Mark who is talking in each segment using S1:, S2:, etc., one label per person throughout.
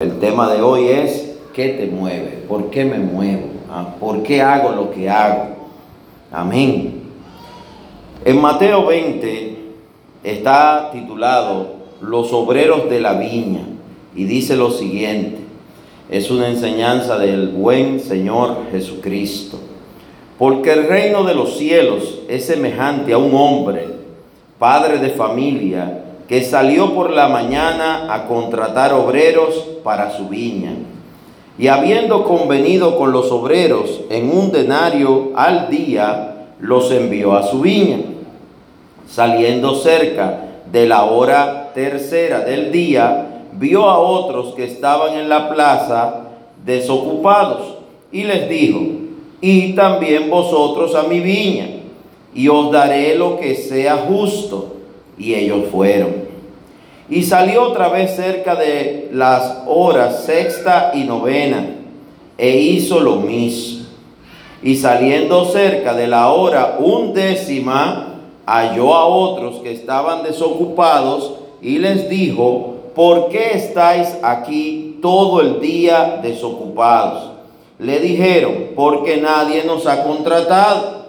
S1: El tema de hoy es ¿qué te mueve? ¿Por qué me muevo? ¿Ah? ¿Por qué hago lo que hago? Amén. En Mateo 20 está titulado Los obreros de la viña y dice lo siguiente. Es una enseñanza del buen Señor Jesucristo. Porque el reino de los cielos es semejante a un hombre, padre de familia, que salió por la mañana a contratar obreros para su viña. Y habiendo convenido con los obreros en un denario al día, los envió a su viña. Saliendo cerca de la hora tercera del día, vio a otros que estaban en la plaza desocupados y les dijo, y también vosotros a mi viña, y os daré lo que sea justo y ellos fueron. Y salió otra vez cerca de las horas sexta y novena, e hizo lo mismo. Y saliendo cerca de la hora undécima, halló a otros que estaban desocupados y les dijo, ¿por qué estáis aquí todo el día desocupados? Le dijeron, porque nadie nos ha contratado.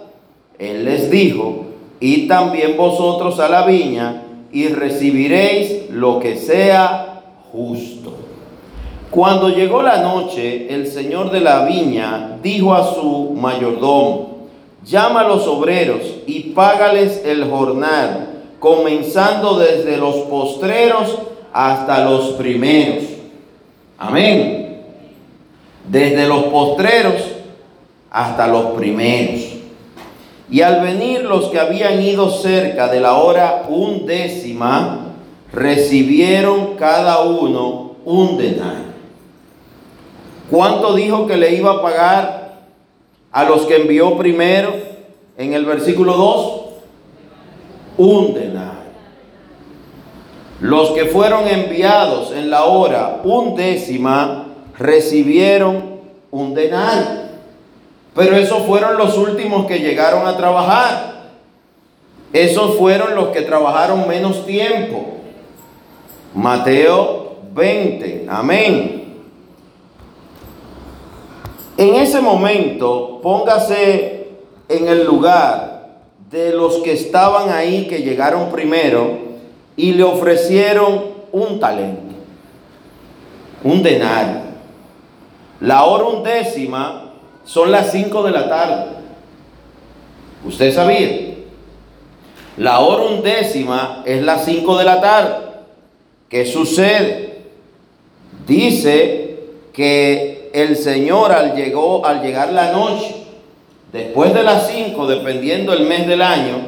S1: Él les dijo, y también vosotros a la viña y recibiréis lo que sea justo. Cuando llegó la noche, el señor de la viña dijo a su mayordomo, llama a los obreros y págales el jornal, comenzando desde los postreros hasta los primeros. Amén. Desde los postreros hasta los primeros. Y al venir los que habían ido cerca de la hora undécima, recibieron cada uno un denario. ¿Cuánto dijo que le iba a pagar a los que envió primero en el versículo 2? Un denario. Los que fueron enviados en la hora undécima recibieron un denario. Pero esos fueron los últimos que llegaron a trabajar. Esos fueron los que trabajaron menos tiempo. Mateo 20. Amén. En ese momento, póngase en el lugar de los que estaban ahí, que llegaron primero, y le ofrecieron un talento, un denario. La hora undécima son las 5 de la tarde. ¿Usted sabía? La hora undécima es las 5 de la tarde. ¿Qué sucede? Dice que el Señor al, llegó, al llegar la noche, después de las 5, dependiendo el mes del año,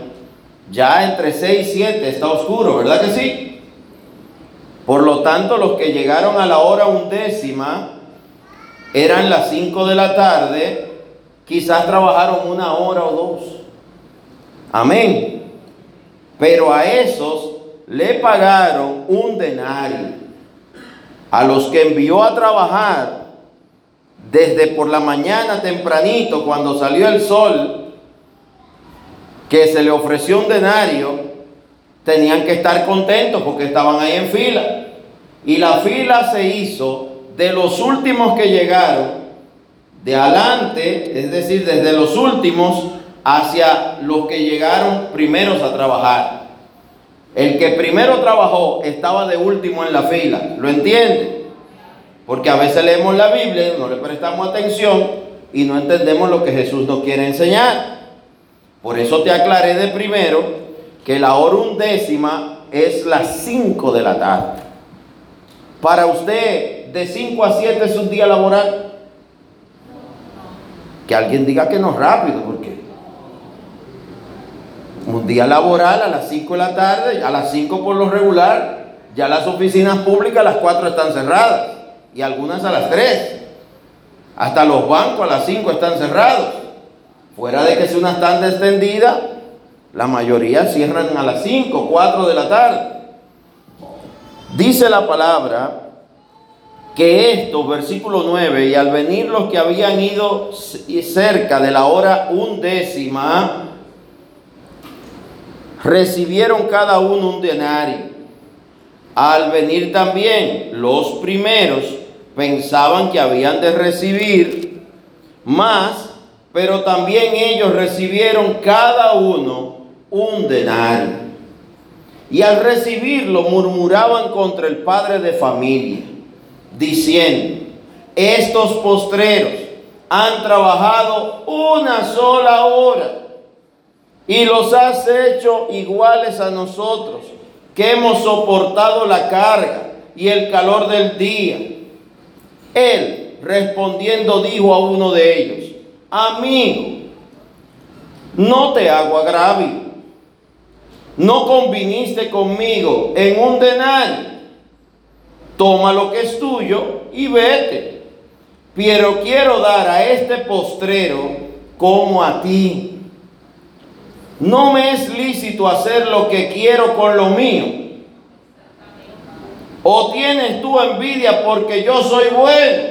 S1: ya entre 6 y 7 está oscuro, ¿verdad que sí? Por lo tanto, los que llegaron a la hora undécima, eran las 5 de la tarde, quizás trabajaron una hora o dos. Amén. Pero a esos le pagaron un denario. A los que envió a trabajar desde por la mañana tempranito, cuando salió el sol, que se le ofreció un denario, tenían que estar contentos porque estaban ahí en fila. Y la fila se hizo de los últimos que llegaron, de adelante, es decir, desde los últimos hacia los que llegaron primeros a trabajar. El que primero trabajó estaba de último en la fila, ¿lo entiende? Porque a veces leemos la Biblia, no le prestamos atención y no entendemos lo que Jesús nos quiere enseñar. Por eso te aclaré de primero que la hora undécima es las 5 de la tarde. Para usted de 5 a 7 es un día laboral. Que alguien diga que no rápido, porque un día laboral a las 5 de la tarde, a las 5 por lo regular, ya las oficinas públicas a las 4 están cerradas y algunas a las 3. Hasta los bancos a las 5 están cerrados. Fuera de que sea una tanda extendida, la mayoría cierran a las 5, 4 de la tarde. Dice la palabra que esto, versículo 9, y al venir los que habían ido cerca de la hora undécima, recibieron cada uno un denario. Al venir también los primeros, pensaban que habían de recibir más, pero también ellos recibieron cada uno un denario. Y al recibirlo murmuraban contra el padre de familia, diciendo, estos postreros han trabajado una sola hora y los has hecho iguales a nosotros, que hemos soportado la carga y el calor del día. Él, respondiendo, dijo a uno de ellos, amigo, no te hago agravio, no conviniste conmigo en un denario, toma lo que es tuyo y vete. Pero quiero dar a este postrero como a ti no me es lícito hacer lo que quiero con lo mío. ¿O tienes tú envidia porque yo soy bueno?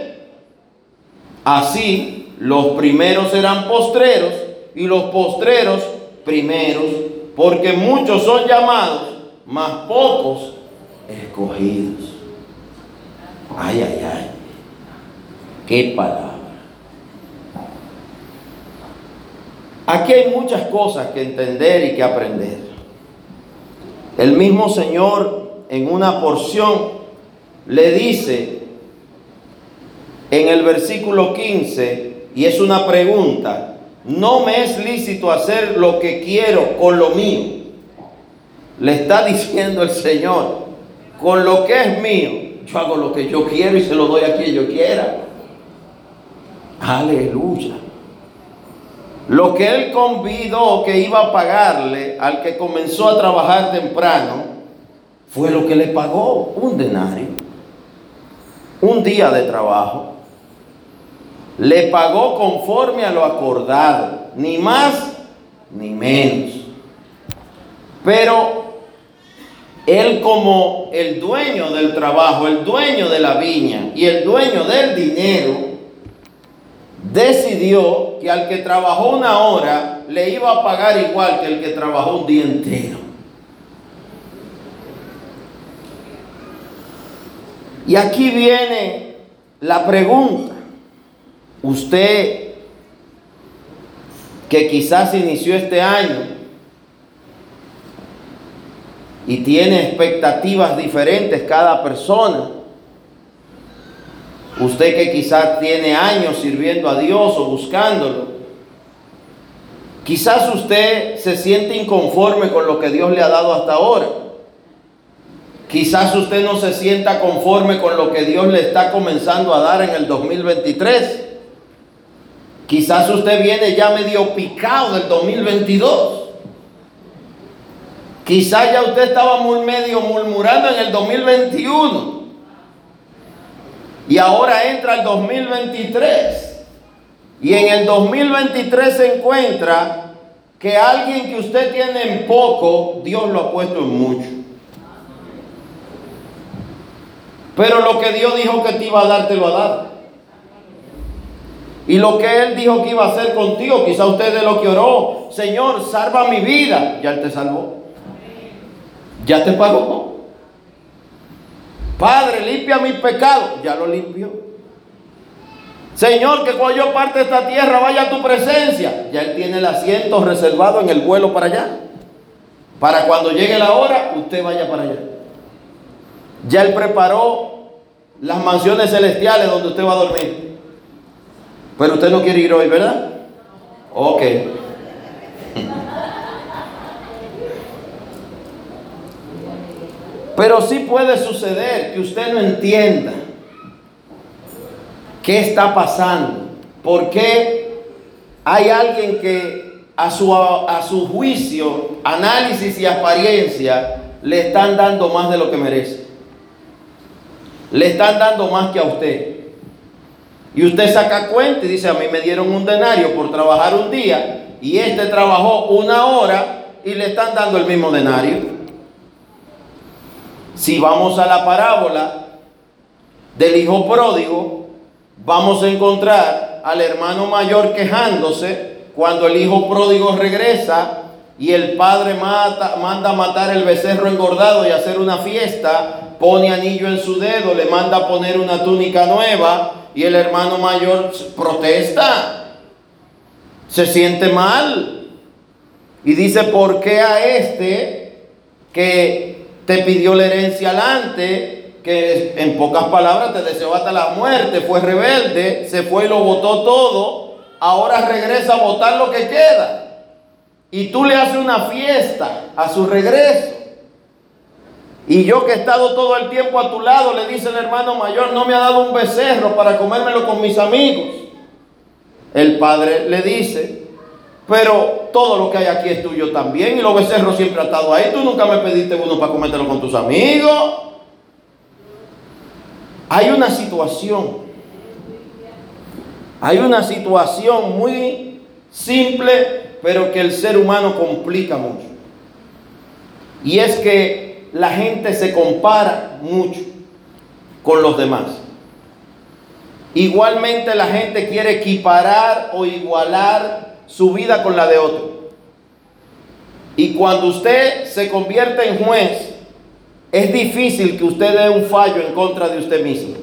S1: Así, los primeros serán postreros y los postreros primeros, porque muchos son llamados, mas pocos escogidos. Ay, ay, ay. Qué palabra. Aquí hay muchas cosas que entender y que aprender. El mismo Señor en una porción le dice en el versículo 15, y es una pregunta, no me es lícito hacer lo que quiero con lo mío. Le está diciendo el Señor, con lo que es mío, yo hago lo que yo quiero y se lo doy a quien yo quiera. Aleluya. Lo que él convidó que iba a pagarle al que comenzó a trabajar temprano fue lo que le pagó, un denario, un día de trabajo. Le pagó conforme a lo acordado, ni más ni menos. Pero él como el dueño del trabajo, el dueño de la viña y el dueño del dinero, decidió que al que trabajó una hora le iba a pagar igual que el que trabajó un día entero. Y aquí viene la pregunta. Usted que quizás inició este año y tiene expectativas diferentes cada persona, Usted que quizás tiene años sirviendo a Dios o buscándolo. Quizás usted se siente inconforme con lo que Dios le ha dado hasta ahora. Quizás usted no se sienta conforme con lo que Dios le está comenzando a dar en el 2023. Quizás usted viene ya medio picado del 2022. Quizás ya usted estaba muy medio murmurando en el 2021. Y ahora entra el 2023. Y en el 2023 se encuentra que alguien que usted tiene en poco, Dios lo ha puesto en mucho. Pero lo que Dios dijo que te iba a dar, te lo ha dado. Y lo que Él dijo que iba a hacer contigo, quizá usted de lo que oró, Señor, salva mi vida, ya Él te salvó. Ya te pagó. Padre, limpia mis pecados. Ya lo limpió. Señor, que cuando yo parte de esta tierra vaya a tu presencia. Ya Él tiene el asiento reservado en el vuelo para allá. Para cuando llegue la hora, usted vaya para allá. Ya Él preparó las mansiones celestiales donde usted va a dormir. Pero usted no quiere ir hoy, ¿verdad? Ok. Pero sí puede suceder que usted no entienda qué está pasando. ¿Por qué hay alguien que a su, a su juicio, análisis y apariencia le están dando más de lo que merece? Le están dando más que a usted. Y usted saca cuenta y dice, a mí me dieron un denario por trabajar un día y este trabajó una hora y le están dando el mismo denario. Si vamos a la parábola del hijo pródigo, vamos a encontrar al hermano mayor quejándose cuando el hijo pródigo regresa y el padre mata, manda matar el becerro engordado y hacer una fiesta, pone anillo en su dedo, le manda poner una túnica nueva y el hermano mayor protesta, se siente mal. Y dice, ¿por qué a este que te pidió la herencia alante, que en pocas palabras te deseó hasta la muerte, fue rebelde, se fue y lo votó todo, ahora regresa a votar lo que queda? Y tú le haces una fiesta a su regreso. Y yo que he estado todo el tiempo a tu lado, le dice el hermano mayor, no me ha dado un becerro para comérmelo con mis amigos. El padre le dice, pero todo lo que hay aquí es tuyo también y los becerros siempre estado ahí. Tú nunca me pediste uno para comértelo con tus amigos. Hay una situación, hay una situación muy simple, pero que el ser humano complica mucho. Y es que la gente se compara mucho con los demás. Igualmente la gente quiere equiparar o igualar su vida con la de otro. Y cuando usted se convierte en juez, es difícil que usted dé un fallo en contra de usted mismo.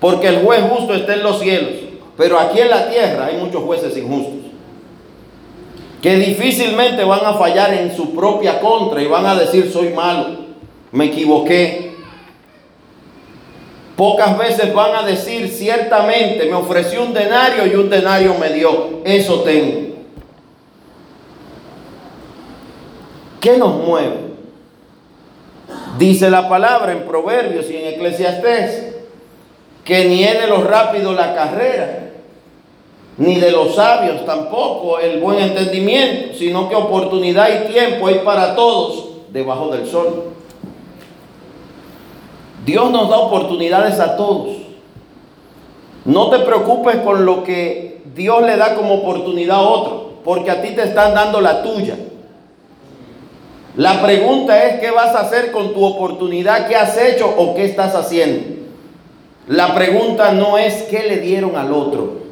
S1: Porque el juez justo está en los cielos. Pero aquí en la tierra hay muchos jueces injustos que difícilmente van a fallar en su propia contra y van a decir soy malo, me equivoqué. Pocas veces van a decir ciertamente me ofreció un denario y un denario me dio, eso tengo. ¿Qué nos mueve? Dice la palabra en Proverbios y en Eclesiastés que ni de los rápidos la carrera, ni de los sabios tampoco el buen entendimiento, sino que oportunidad y tiempo hay para todos debajo del sol. Dios nos da oportunidades a todos. No te preocupes con lo que Dios le da como oportunidad a otro, porque a ti te están dando la tuya. La pregunta es, ¿qué vas a hacer con tu oportunidad? ¿Qué has hecho o qué estás haciendo? La pregunta no es qué le dieron al otro.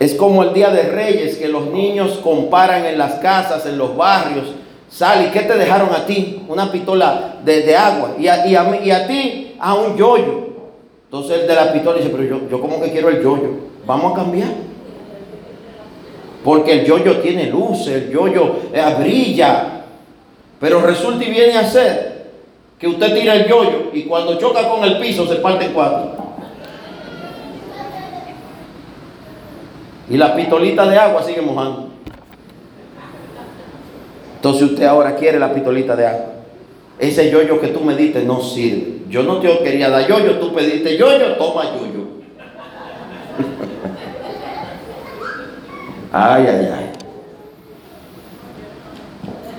S1: Es como el Día de Reyes que los niños comparan en las casas, en los barrios. Sally, ¿qué te dejaron a ti? Una pistola de, agua. Y y, y a, ti, a un yoyo. Entonces el de la pistola dice, pero yo, yo como que quiero el yoyo. Vamos a cambiar. Porque el yoyo tiene luz, el yoyo eh, brilla. Pero resulta y viene a ser que usted tira el yoyo y cuando choca con el piso se parte en cuatro. Y la pistolita de agua sigue mojando. Entonces usted ahora quiere la pistolita de agua. Ese yoyo que tú me diste no sirve. Yo no te quería dar yoyo, tú pediste yoyo, toma yoyo. ay, ay, ay.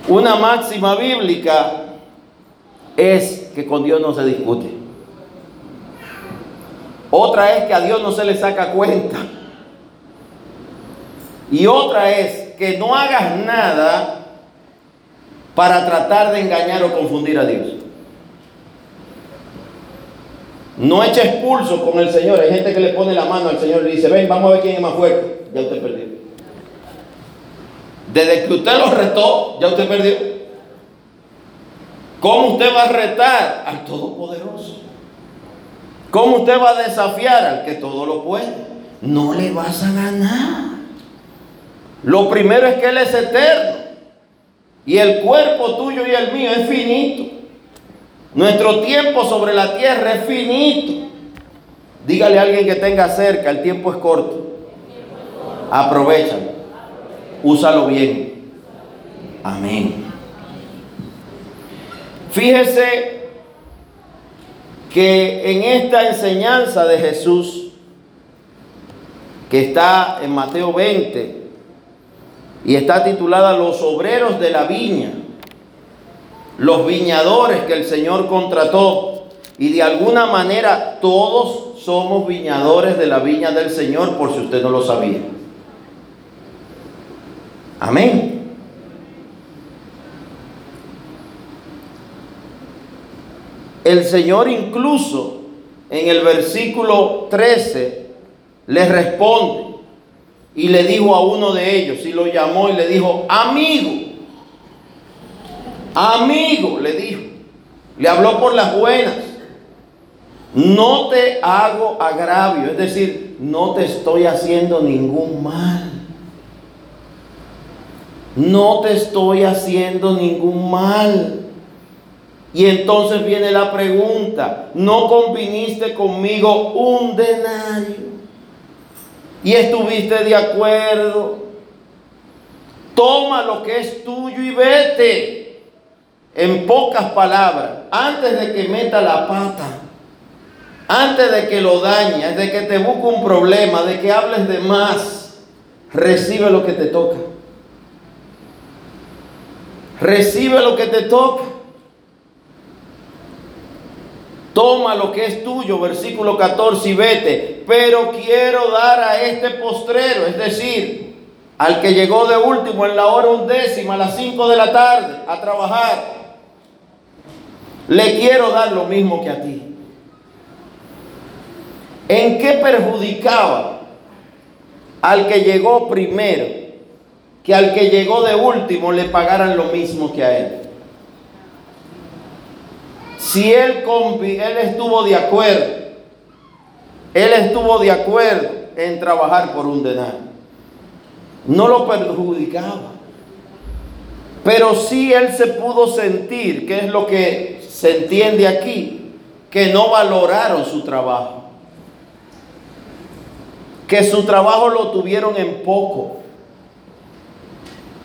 S1: Una máxima bíblica es que con Dios no se discute. Otra es que a Dios no se le saca cuenta. Y otra es que no hagas nada para tratar de engañar o confundir a Dios. No eches pulso con el Señor. Hay gente que le pone la mano al Señor y le dice, ven, vamos a ver quién es más fuerte. Ya usted perdió. Desde que usted lo retó, ya usted perdió. ¿Cómo usted va a retar al Todopoderoso? ¿Cómo usted va a desafiar al que todo lo puede? No le vas a ganar. Lo primero es que Él es eterno. Y el cuerpo tuyo y el mío es finito. Nuestro tiempo sobre la tierra es finito. Dígale a alguien que tenga cerca, el tiempo es corto. Aprovechalo. Úsalo bien. Amén. Fíjese que en esta enseñanza de Jesús, que está en Mateo 20, y está titulada Los obreros de la viña, los viñadores que el Señor contrató. Y de alguna manera todos somos viñadores de la viña del Señor, por si usted no lo sabía. Amén. El Señor incluso en el versículo 13 le responde, y le dijo a uno de ellos, y lo llamó y le dijo, amigo, amigo, le dijo, le habló por las buenas, no te hago agravio, es decir, no te estoy haciendo ningún mal. No te estoy haciendo ningún mal. Y entonces viene la pregunta, ¿no conviniste conmigo un denario? Y estuviste de acuerdo. Toma lo que es tuyo y vete. En pocas palabras, antes de que meta la pata, antes de que lo dañes, de que te busque un problema, de que hables de más, recibe lo que te toca. Recibe lo que te toca. Toma lo que es tuyo, versículo 14, y vete. Pero quiero dar a este postrero, es decir, al que llegó de último en la hora undécima, a las 5 de la tarde, a trabajar. Le quiero dar lo mismo que a ti. ¿En qué perjudicaba al que llegó primero que al que llegó de último le pagaran lo mismo que a él? Si él, él estuvo de acuerdo, él estuvo de acuerdo en trabajar por un denario, no lo perjudicaba. Pero sí él se pudo sentir, que es lo que se entiende aquí, que no valoraron su trabajo. Que su trabajo lo tuvieron en poco.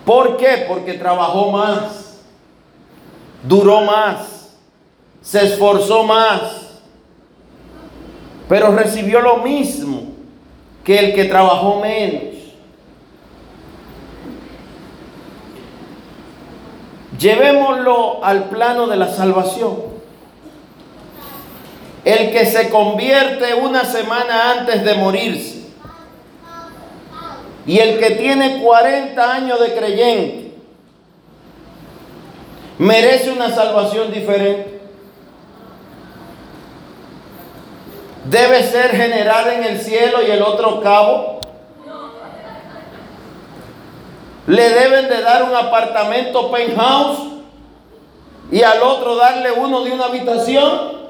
S1: ¿Por qué? Porque trabajó más, duró más se esforzó más, pero recibió lo mismo que el que trabajó menos. Llevémoslo al plano de la salvación. El que se convierte una semana antes de morirse y el que tiene 40 años de creyente merece una salvación diferente. Debe ser generada en el cielo y el otro cabo. Le deben de dar un apartamento penthouse y al otro darle uno de una habitación.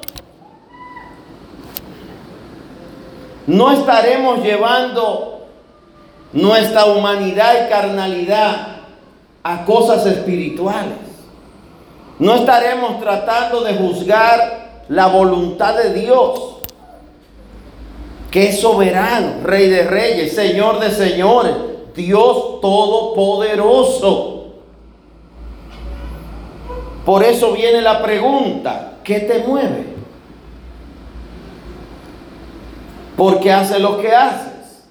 S1: No estaremos llevando nuestra humanidad y carnalidad a cosas espirituales. No estaremos tratando de juzgar la voluntad de Dios que es soberano, rey de reyes, señor de señores, Dios todopoderoso. Por eso viene la pregunta, ¿qué te mueve? ¿Por qué haces lo que haces?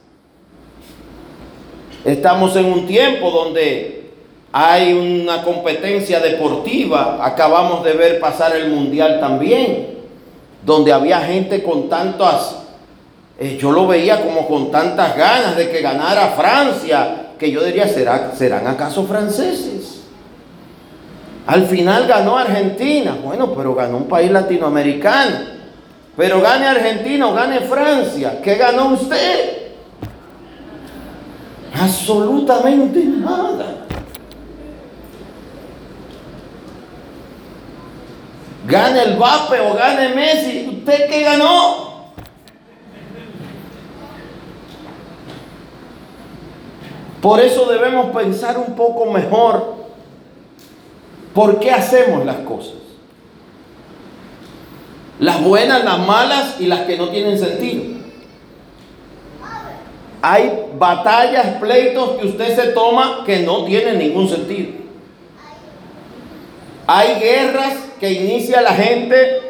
S1: Estamos en un tiempo donde hay una competencia deportiva, acabamos de ver pasar el mundial también, donde había gente con tantas eh, yo lo veía como con tantas ganas de que ganara Francia, que yo diría, ¿será, ¿serán acaso franceses? Al final ganó Argentina, bueno, pero ganó un país latinoamericano. Pero gane Argentina o gane Francia, ¿qué ganó usted? Absolutamente nada. Gane el Vape o gane Messi, ¿usted qué ganó? Por eso debemos pensar un poco mejor por qué hacemos las cosas. Las buenas, las malas y las que no tienen sentido. Hay batallas, pleitos que usted se toma que no tienen ningún sentido. Hay guerras que inicia la gente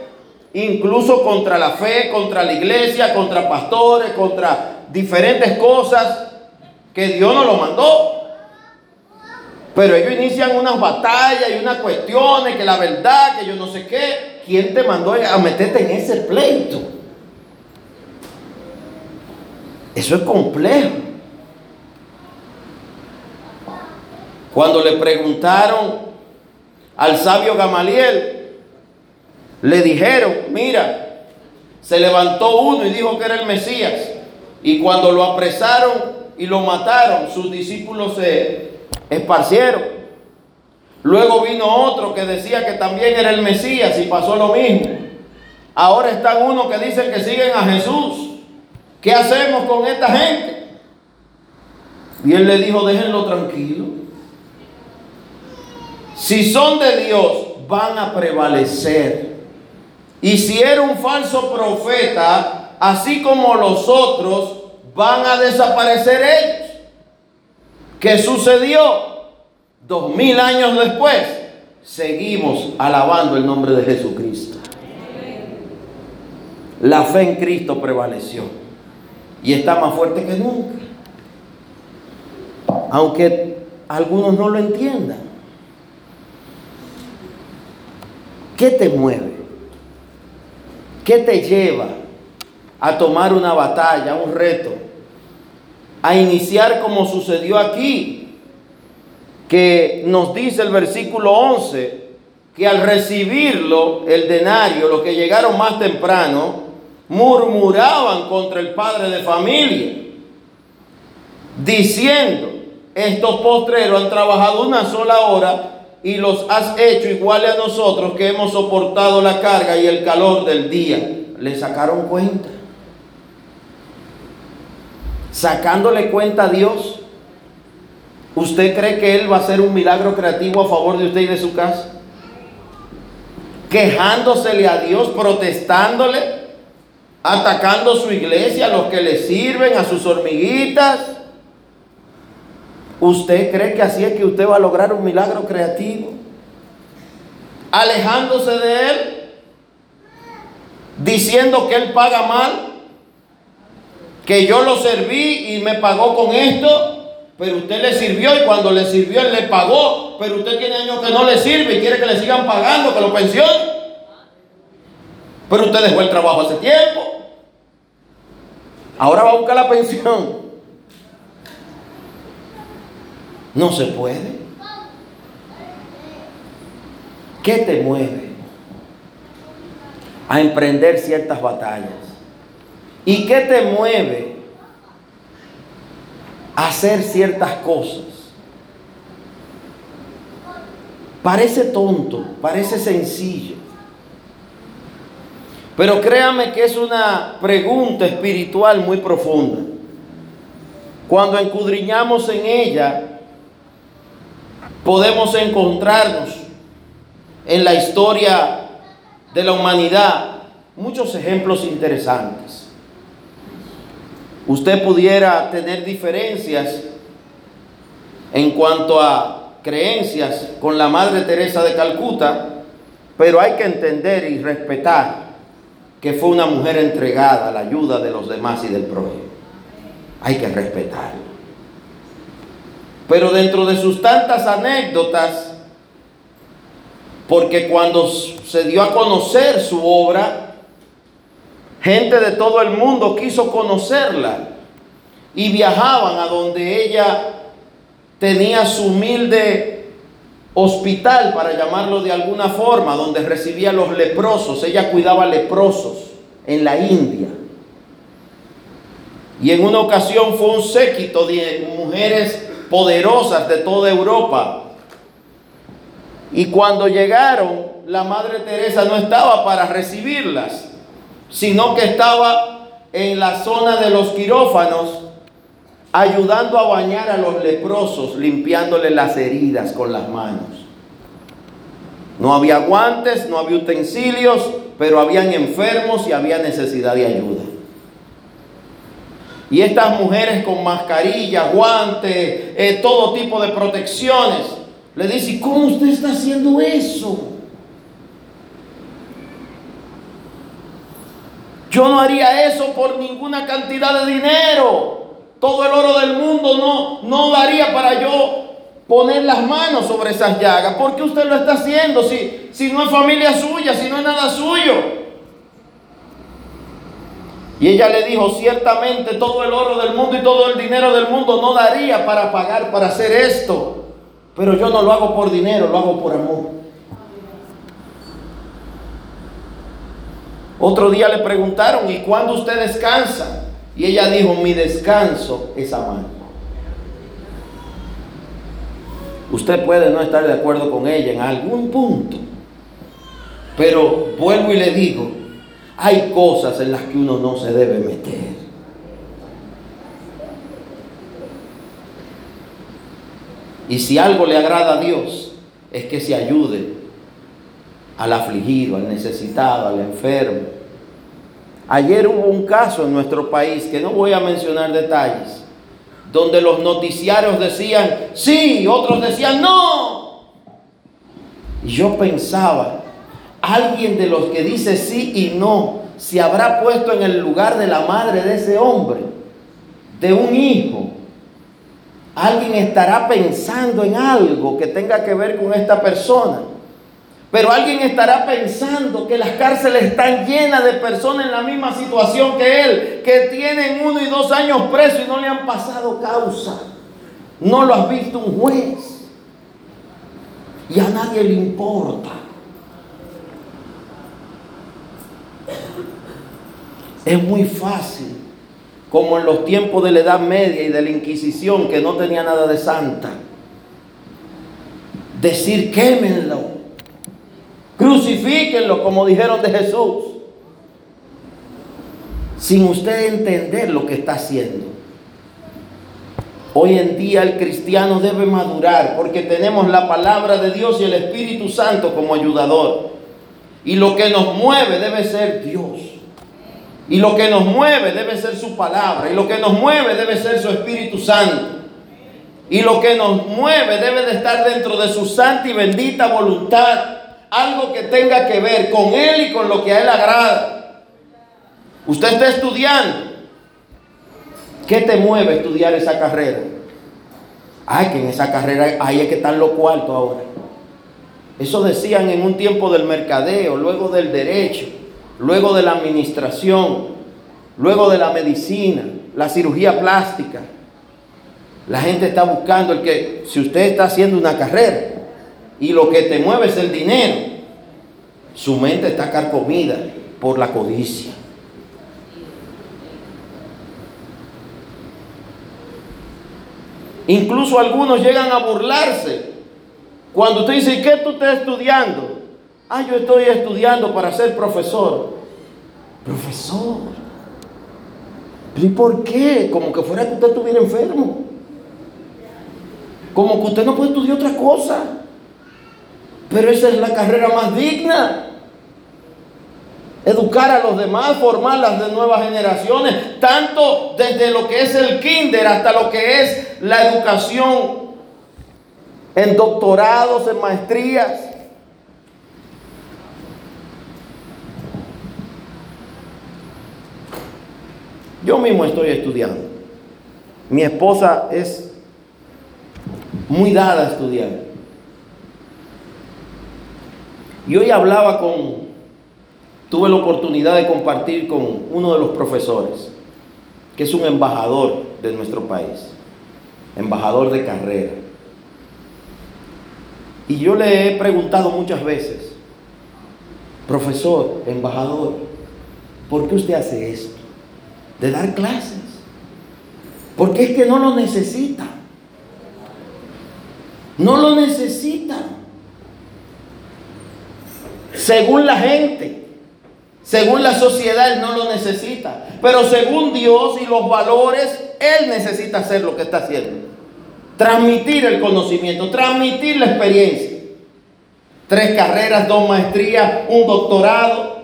S1: incluso contra la fe, contra la iglesia, contra pastores, contra diferentes cosas que Dios no lo mandó. Pero ellos inician unas batallas y unas cuestiones, que la verdad, que yo no sé qué. ¿Quién te mandó a meterte en ese pleito? Eso es complejo. Cuando le preguntaron al sabio Gamaliel, le dijeron, mira, se levantó uno y dijo que era el Mesías. Y cuando lo apresaron, y lo mataron. Sus discípulos se esparcieron. Luego vino otro que decía que también era el Mesías y pasó lo mismo. Ahora están unos que dicen que siguen a Jesús. ¿Qué hacemos con esta gente? Y él le dijo, déjenlo tranquilo. Si son de Dios, van a prevalecer. Y si era un falso profeta, así como los otros, van a desaparecer ellos. ¿Qué sucedió? Dos mil años después, seguimos alabando el nombre de Jesucristo. La fe en Cristo prevaleció y está más fuerte que nunca. Aunque algunos no lo entiendan. ¿Qué te mueve? ¿Qué te lleva a tomar una batalla, un reto? A iniciar como sucedió aquí, que nos dice el versículo 11, que al recibirlo, el denario, los que llegaron más temprano, murmuraban contra el padre de familia, diciendo, estos postreros han trabajado una sola hora y los has hecho iguales a nosotros que hemos soportado la carga y el calor del día. Le sacaron cuenta. Sacándole cuenta a Dios. ¿Usted cree que Él va a hacer un milagro creativo a favor de usted y de su casa? Quejándosele a Dios, protestándole, atacando su iglesia, a los que le sirven, a sus hormiguitas. ¿Usted cree que así es que usted va a lograr un milagro creativo? Alejándose de Él, diciendo que Él paga mal, que yo lo serví y me pagó con esto, pero usted le sirvió y cuando le sirvió Él le pagó, pero usted tiene años que no le sirve y quiere que le sigan pagando, que lo pensione. Pero usted dejó el trabajo hace tiempo. Ahora va a buscar la pensión. No se puede. ¿Qué te mueve a emprender ciertas batallas? ¿Y qué te mueve a hacer ciertas cosas? Parece tonto, parece sencillo. Pero créame que es una pregunta espiritual muy profunda. Cuando encudriñamos en ella, podemos encontrarnos en la historia de la humanidad muchos ejemplos interesantes. Usted pudiera tener diferencias en cuanto a creencias con la Madre Teresa de Calcuta, pero hay que entender y respetar que fue una mujer entregada a la ayuda de los demás y del prójimo. Hay que respetarlo. Pero dentro de sus tantas anécdotas, porque cuando se dio a conocer su obra, gente de todo el mundo quiso conocerla y viajaban a donde ella tenía su humilde hospital, para llamarlo de alguna forma, donde recibía los leprosos. Ella cuidaba leprosos en la India. Y en una ocasión fue un séquito de mujeres poderosas de toda Europa. Y cuando llegaron, la Madre Teresa no estaba para recibirlas, sino que estaba en la zona de los quirófanos, ayudando a bañar a los leprosos, limpiándole las heridas con las manos. No había guantes, no había utensilios, pero habían enfermos y había necesidad de ayuda. Y estas mujeres con mascarilla, guantes, eh, todo tipo de protecciones, le dicen, ¿cómo usted está haciendo eso? Yo no haría eso por ninguna cantidad de dinero. Todo el oro del mundo no, no daría para yo poner las manos sobre esas llagas. ¿Por qué usted lo está haciendo si, si no es familia suya, si no es nada suyo? Y ella le dijo, ciertamente todo el oro del mundo y todo el dinero del mundo no daría para pagar, para hacer esto. Pero yo no lo hago por dinero, lo hago por amor. Otro día le preguntaron, ¿y cuándo usted descansa? Y ella dijo, mi descanso es amar. Usted puede no estar de acuerdo con ella en algún punto, pero vuelvo y le digo, hay cosas en las que uno no se debe meter. Y si algo le agrada a Dios, es que se ayude al afligido, al necesitado, al enfermo. Ayer hubo un caso en nuestro país, que no voy a mencionar detalles, donde los noticiarios decían sí, otros decían no. Y yo pensaba, alguien de los que dice sí y no, se habrá puesto en el lugar de la madre de ese hombre, de un hijo, Alguien estará pensando en algo que tenga que ver con esta persona. Pero alguien estará pensando que las cárceles están llenas de personas en la misma situación que él, que tienen uno y dos años presos y no le han pasado causa. No lo has visto un juez. Y a nadie le importa. Es muy fácil como en los tiempos de la Edad Media y de la Inquisición, que no tenía nada de santa. Decir, quémenlo, crucifíquenlo, como dijeron de Jesús, sin usted entender lo que está haciendo. Hoy en día el cristiano debe madurar porque tenemos la palabra de Dios y el Espíritu Santo como ayudador. Y lo que nos mueve debe ser Dios. Y lo que nos mueve debe ser su palabra. Y lo que nos mueve debe ser su Espíritu Santo. Y lo que nos mueve debe de estar dentro de su santa y bendita voluntad. Algo que tenga que ver con Él y con lo que a Él agrada. Usted está estudiando. ¿Qué te mueve estudiar esa carrera? Ay, que en esa carrera hay que estar lo cuarto ahora. Eso decían en un tiempo del mercadeo, luego del derecho luego de la administración, luego de la medicina, la cirugía plástica. La gente está buscando el que, si usted está haciendo una carrera y lo que te mueve es el dinero, su mente está carcomida por la codicia. Incluso algunos llegan a burlarse. Cuando usted dice, ¿qué tú estás estudiando? Ah, yo estoy estudiando para ser profesor. Profesor. ¿Y por qué? Como que fuera que usted estuviera enfermo. Como que usted no puede estudiar otra cosa. Pero esa es la carrera más digna. Educar a los demás, formarlas de nuevas generaciones, tanto desde lo que es el kinder hasta lo que es la educación en doctorados, en maestrías. Yo mismo estoy estudiando. Mi esposa es muy dada a estudiar. Y hoy hablaba con, tuve la oportunidad de compartir con uno de los profesores, que es un embajador de nuestro país, embajador de carrera. Y yo le he preguntado muchas veces, profesor, embajador, ¿por qué usted hace esto? de dar clases. Porque es que no lo necesita. No lo necesita. Según la gente, según la sociedad, Él no lo necesita. Pero según Dios y los valores, Él necesita hacer lo que está haciendo. Transmitir el conocimiento, transmitir la experiencia. Tres carreras, dos maestrías, un doctorado,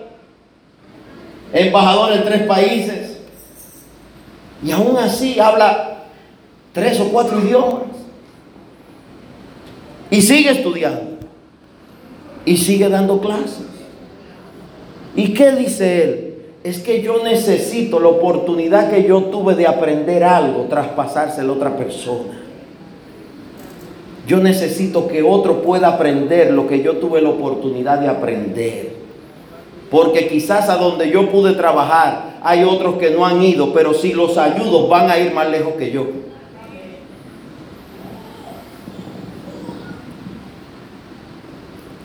S1: embajador en tres países. Y aún así habla tres o cuatro idiomas. Y sigue estudiando. Y sigue dando clases. ¿Y qué dice él? Es que yo necesito la oportunidad que yo tuve de aprender algo, traspasárselo a otra persona. Yo necesito que otro pueda aprender lo que yo tuve la oportunidad de aprender. Porque quizás a donde yo pude trabajar hay otros que no han ido, pero si los ayudo van a ir más lejos que yo.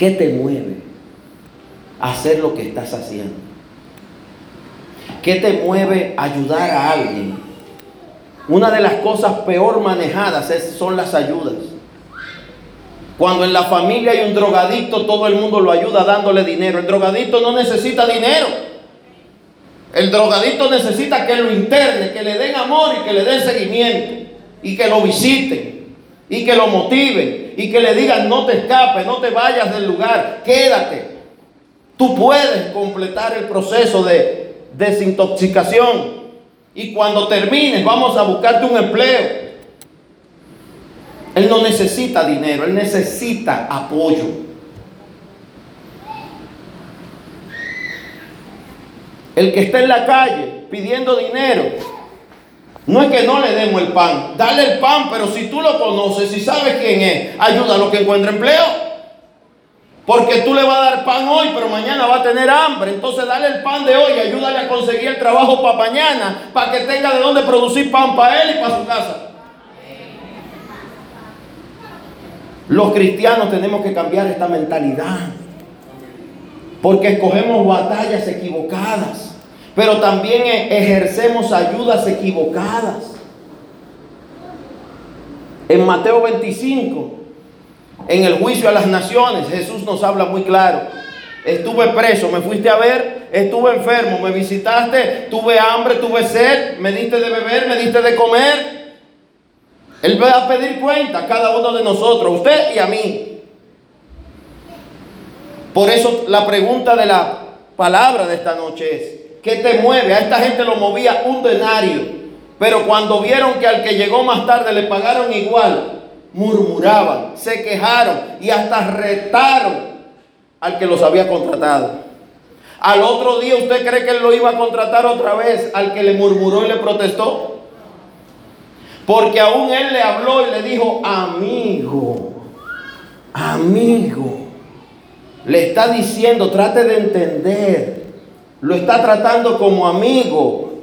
S1: ¿Qué te mueve a hacer lo que estás haciendo? ¿Qué te mueve a ayudar a alguien? Una de las cosas peor manejadas son las ayudas. Cuando en la familia hay un drogadicto, todo el mundo lo ayuda dándole dinero. El drogadicto no necesita dinero. El drogadicto necesita que lo interne, que le den amor y que le den seguimiento. Y que lo visiten. Y que lo motiven. Y que le digan, no te escapes, no te vayas del lugar, quédate. Tú puedes completar el proceso de desintoxicación. Y cuando termines, vamos a buscarte un empleo. Él no necesita dinero, él necesita apoyo. El que está en la calle pidiendo dinero, no es que no le demos el pan, dale el pan, pero si tú lo conoces, si sabes quién es, ayúdalo a que encuentre empleo. Porque tú le vas a dar pan hoy, pero mañana va a tener hambre. Entonces dale el pan de hoy, ayúdale a conseguir el trabajo para mañana, para que tenga de dónde producir pan para él y para su casa. Los cristianos tenemos que cambiar esta mentalidad. Porque escogemos batallas equivocadas. Pero también e- ejercemos ayudas equivocadas. En Mateo 25, en el juicio a las naciones, Jesús nos habla muy claro. Estuve preso, me fuiste a ver, estuve enfermo, me visitaste, tuve hambre, tuve sed, me diste de beber, me diste de comer. Él va a pedir cuenta a cada uno de nosotros, usted y a mí. Por eso la pregunta de la palabra de esta noche es, ¿qué te mueve? A esta gente lo movía un denario, pero cuando vieron que al que llegó más tarde le pagaron igual, murmuraban, se quejaron y hasta retaron al que los había contratado. Al otro día usted cree que él lo iba a contratar otra vez al que le murmuró y le protestó. Porque aún él le habló y le dijo, amigo, amigo. Le está diciendo, trate de entender. Lo está tratando como amigo.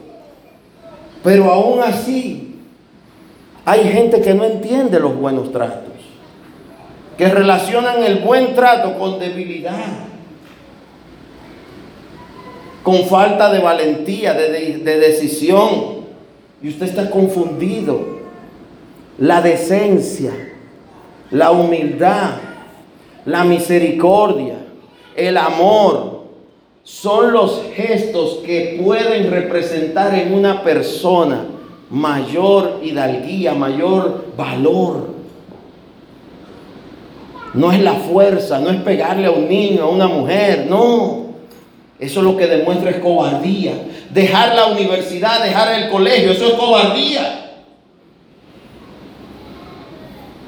S1: Pero aún así, hay gente que no entiende los buenos tratos. Que relacionan el buen trato con debilidad. Con falta de valentía, de, de, de decisión. Y usted está confundido. La decencia, la humildad, la misericordia, el amor, son los gestos que pueden representar en una persona mayor hidalguía, mayor valor. No es la fuerza, no es pegarle a un niño, a una mujer, no. Eso lo que demuestra es cobardía. Dejar la universidad, dejar el colegio, eso es cobardía.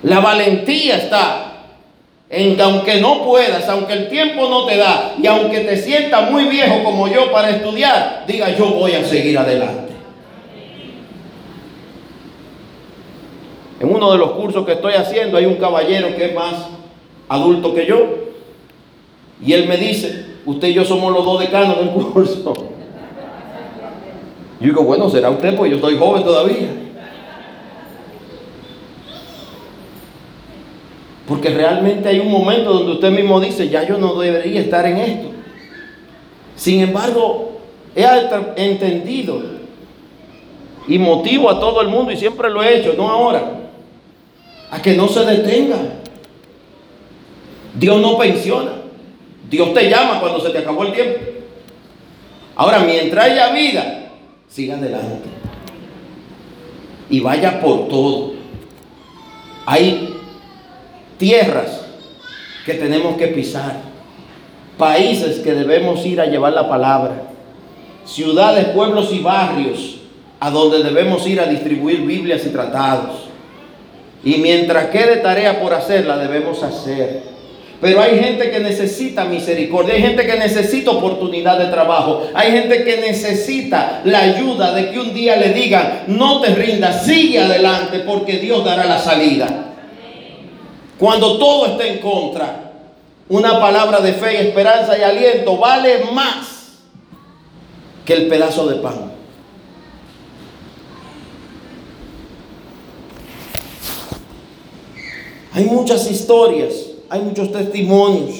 S1: La valentía está en que aunque no puedas, aunque el tiempo no te da y aunque te sientas muy viejo como yo para estudiar, diga yo voy a seguir adelante. En uno de los cursos que estoy haciendo hay un caballero que es más adulto que yo y él me dice, usted y yo somos los dos decanos del curso. Yo digo, bueno, será usted porque yo estoy joven todavía. Porque realmente hay un momento donde usted mismo dice, ya yo no debería estar en esto. Sin embargo, he entendido y motivo a todo el mundo, y siempre lo he hecho, no ahora, a que no se detenga. Dios no pensiona. Dios te llama cuando se te acabó el tiempo. Ahora, mientras haya vida, siga adelante. Y vaya por todo. Hay tierras que tenemos que pisar, países que debemos ir a llevar la palabra, ciudades, pueblos y barrios a donde debemos ir a distribuir Biblias y tratados. Y mientras quede tarea por hacer, la debemos hacer. Pero hay gente que necesita misericordia, hay gente que necesita oportunidad de trabajo, hay gente que necesita la ayuda de que un día le digan, no te rindas, sigue adelante porque Dios dará la salida. Cuando todo está en contra, una palabra de fe, esperanza y aliento vale más que el pedazo de pan. Hay muchas historias, hay muchos testimonios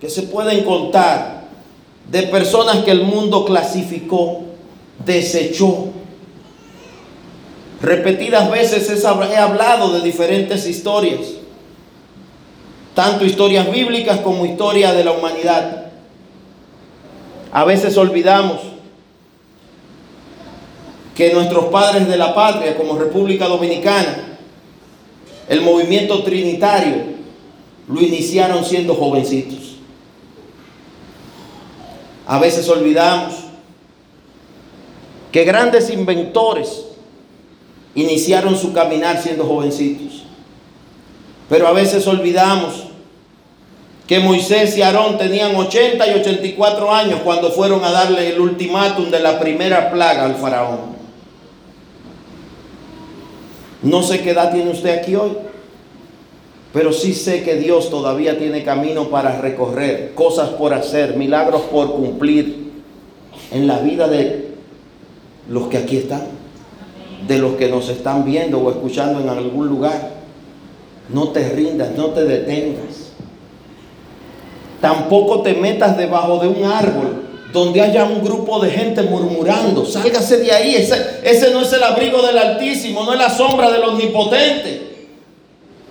S1: que se pueden contar de personas que el mundo clasificó, desechó. Repetidas veces he hablado de diferentes historias. Tanto historias bíblicas como historia de la humanidad. A veces olvidamos que nuestros padres de la patria, como República Dominicana, el movimiento trinitario, lo iniciaron siendo jovencitos. A veces olvidamos que grandes inventores iniciaron su caminar siendo jovencitos. Pero a veces olvidamos que Moisés y Aarón tenían 80 y 84 años cuando fueron a darle el ultimátum de la primera plaga al faraón. No sé qué edad tiene usted aquí hoy, pero sí sé que Dios todavía tiene camino para recorrer, cosas por hacer, milagros por cumplir en la vida de los que aquí están, de los que nos están viendo o escuchando en algún lugar. No te rindas, no te detengas. Tampoco te metas debajo de un árbol donde haya un grupo de gente murmurando. Sálgase de ahí. Ese, ese no es el abrigo del Altísimo, no es la sombra del Omnipotente.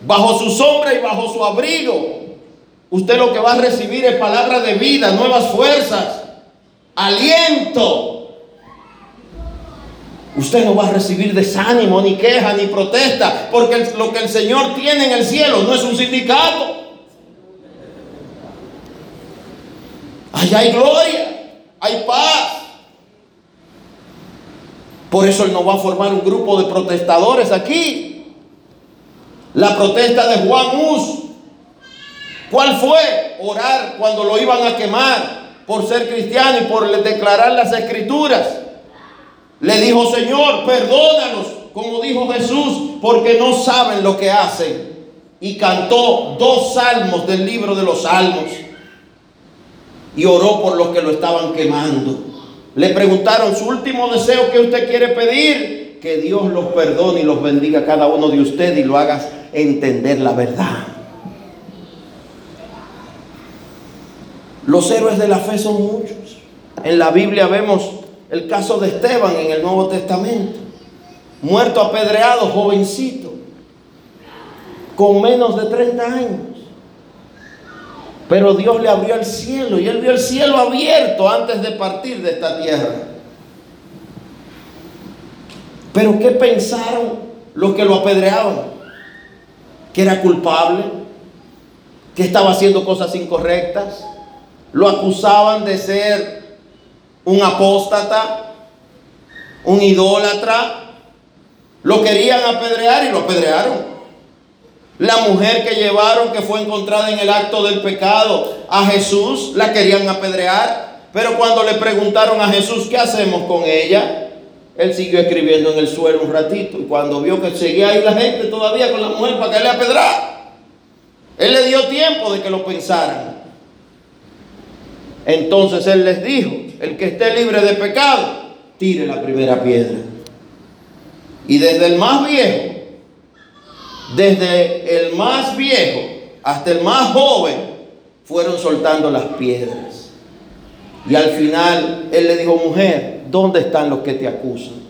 S1: Bajo su sombra y bajo su abrigo, usted lo que va a recibir es palabra de vida, nuevas fuerzas, aliento. Usted no va a recibir desánimo, ni queja, ni protesta, porque lo que el Señor tiene en el cielo no es un sindicato. Allá hay gloria, hay paz. Por eso Él no va a formar un grupo de protestadores aquí. La protesta de Juan Hus, ¿cuál fue? Orar cuando lo iban a quemar por ser cristiano y por declarar las escrituras. Le dijo, Señor, perdónanos, como dijo Jesús, porque no saben lo que hacen. Y cantó dos salmos del libro de los salmos. Y oró por los que lo estaban quemando. Le preguntaron, su último deseo que usted quiere pedir, que Dios los perdone y los bendiga a cada uno de ustedes y lo haga entender la verdad. Los héroes de la fe son muchos. En la Biblia vemos el caso de Esteban en el Nuevo Testamento. Muerto apedreado, jovencito, con menos de 30 años. Pero Dios le abrió el cielo y él vio el cielo abierto antes de partir de esta tierra. Pero ¿qué pensaron los que lo apedreaban? Que era culpable, que estaba haciendo cosas incorrectas. Lo acusaban de ser un apóstata, un idólatra. Lo querían apedrear y lo apedrearon. La mujer que llevaron, que fue encontrada en el acto del pecado a Jesús, la querían apedrear. Pero cuando le preguntaron a Jesús, ¿qué hacemos con ella? Él siguió escribiendo en el suelo un ratito. Y cuando vio que seguía ahí la gente todavía con la mujer para que le apedreara, él le dio tiempo de que lo pensaran. Entonces él les dijo, el que esté libre de pecado, tire la primera piedra. Y desde el más viejo, desde el más viejo hasta el más joven, fueron soltando las piedras. Y al final él le dijo, mujer, ¿dónde están los que te acusan?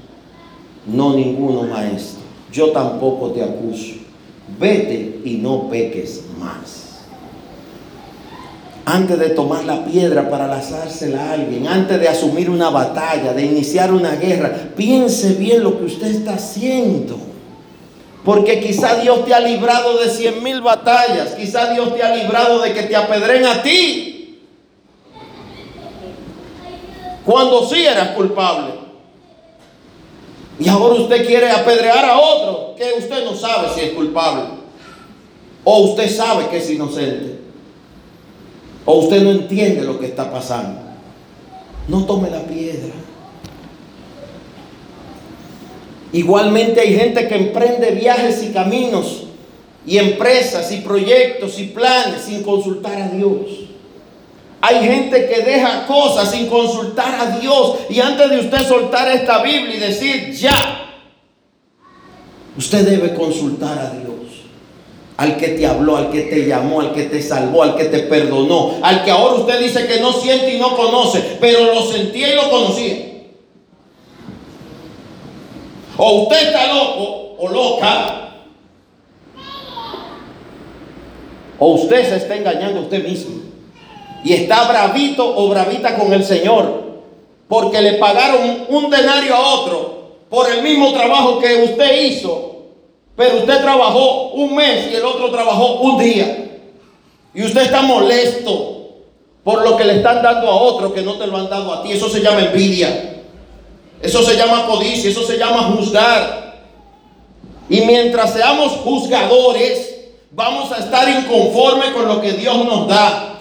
S1: No ninguno, maestro. Yo tampoco te acuso. Vete y no peques más antes de tomar la piedra para lanzársela a alguien, antes de asumir una batalla, de iniciar una guerra, piense bien lo que usted está haciendo. Porque quizá Dios te ha librado de cien mil batallas, quizá Dios te ha librado de que te apedren a ti. Cuando sí eras culpable. Y ahora usted quiere apedrear a otro que usted no sabe si es culpable. O usted sabe que es inocente. O usted no entiende lo que está pasando. No tome la piedra. Igualmente hay gente que emprende viajes y caminos y empresas y proyectos y planes sin consultar a Dios. Hay gente que deja cosas sin consultar a Dios y antes de usted soltar esta Biblia y decir ya, usted debe consultar a Dios al que te habló, al que te llamó, al que te salvó, al que te perdonó, al que ahora usted dice que no siente y no conoce, pero lo sentía y lo conocía. O usted está loco o loca, O usted se está engañando a usted mismo. Y está bravito o bravita con el Señor. Porque le pagaron un denario a otro por el mismo trabajo que usted hizo. Pero usted trabajó un mes y el otro trabajó un día. Y usted está molesto por lo que le están dando a otro que no te lo han dado a ti. Eso se llama envidia. Eso se llama codicia. Eso se llama juzgar. Y mientras seamos juzgadores, vamos a estar inconformes con lo que Dios nos da.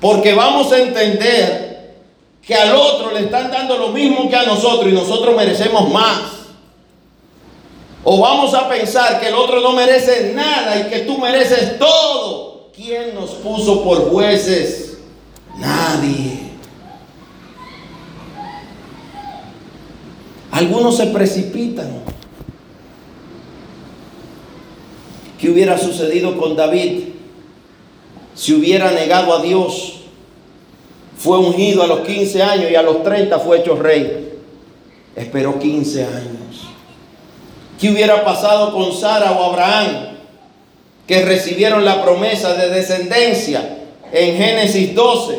S1: Porque vamos a entender que al otro le están dando lo mismo que a nosotros y nosotros merecemos más. O vamos a pensar que el otro no merece nada y que tú mereces todo. ¿Quién nos puso por jueces? Nadie. Algunos se precipitan. ¿Qué hubiera sucedido con David si hubiera negado a Dios? Fue ungido a los 15 años y a los 30 fue hecho rey. Esperó 15 años. ¿Qué hubiera pasado con Sara o Abraham que recibieron la promesa de descendencia en Génesis 12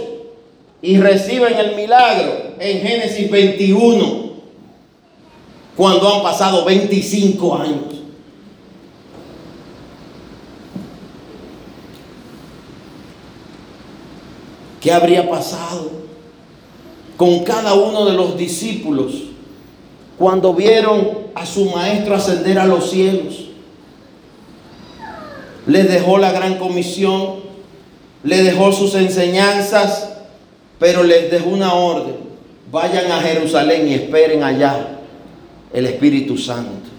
S1: y reciben el milagro en Génesis 21 cuando han pasado 25 años. ¿Qué habría pasado con cada uno de los discípulos cuando vieron a su maestro ascender a los cielos? les dejó la gran comisión, le dejó sus enseñanzas, pero les dejó una orden. Vayan a Jerusalén y esperen allá el Espíritu Santo.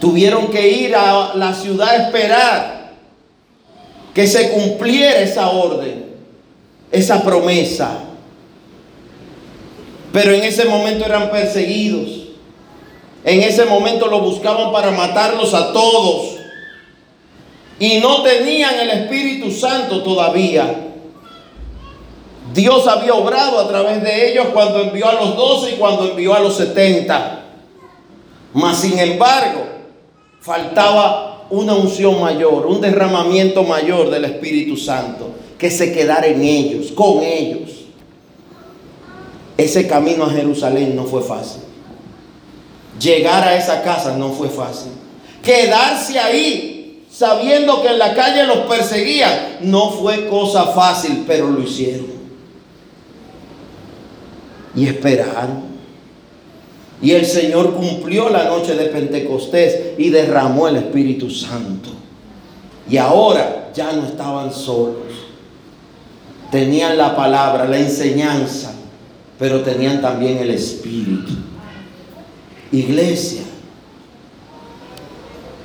S1: Tuvieron que ir a la ciudad a esperar que se cumpliera esa orden, esa promesa. Pero en ese momento eran perseguidos. En ese momento lo buscaban para matarlos a todos y no tenían el Espíritu Santo todavía. Dios había obrado a través de ellos cuando envió a los doce y cuando envió a los setenta. Mas sin embargo, faltaba una unción mayor, un derramamiento mayor del Espíritu Santo, que se quedara en ellos, con ellos. Ese camino a Jerusalén no fue fácil. Llegar a esa casa no fue fácil. Quedarse ahí sabiendo que en la calle los perseguían. No fue cosa fácil, pero lo hicieron. Y esperaron. Y el Señor cumplió la noche de Pentecostés y derramó el Espíritu Santo. Y ahora ya no estaban solos. Tenían la palabra, la enseñanza, pero tenían también el Espíritu. Iglesia,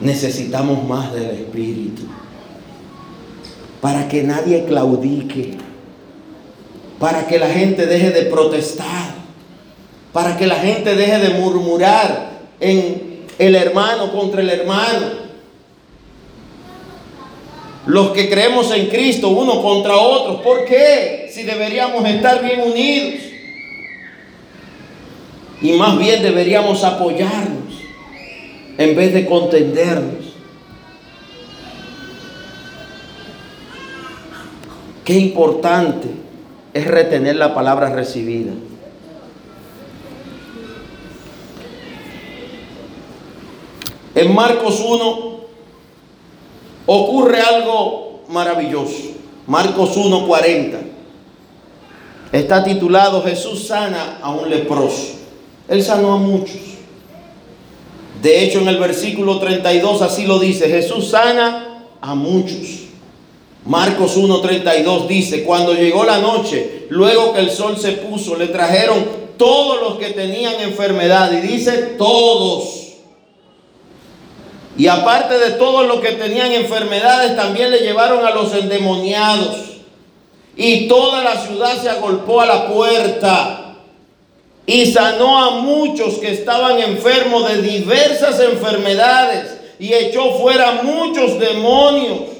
S1: necesitamos más del Espíritu. Para que nadie claudique. Para que la gente deje de protestar. Para que la gente deje de murmurar en el hermano contra el hermano. Los que creemos en Cristo uno contra otro. ¿Por qué? Si deberíamos estar bien unidos. Y más bien deberíamos apoyarnos en vez de contendernos. Qué importante es retener la palabra recibida. En Marcos 1 ocurre algo maravilloso. Marcos 1:40. Está titulado Jesús sana a un leproso. Él sanó a muchos. De hecho, en el versículo 32 así lo dice, Jesús sana a muchos. Marcos 1.32 dice, cuando llegó la noche, luego que el sol se puso, le trajeron todos los que tenían enfermedad. Y dice todos. Y aparte de todos los que tenían enfermedades, también le llevaron a los endemoniados. Y toda la ciudad se agolpó a la puerta y sanó a muchos que estaban enfermos de diversas enfermedades y echó fuera muchos demonios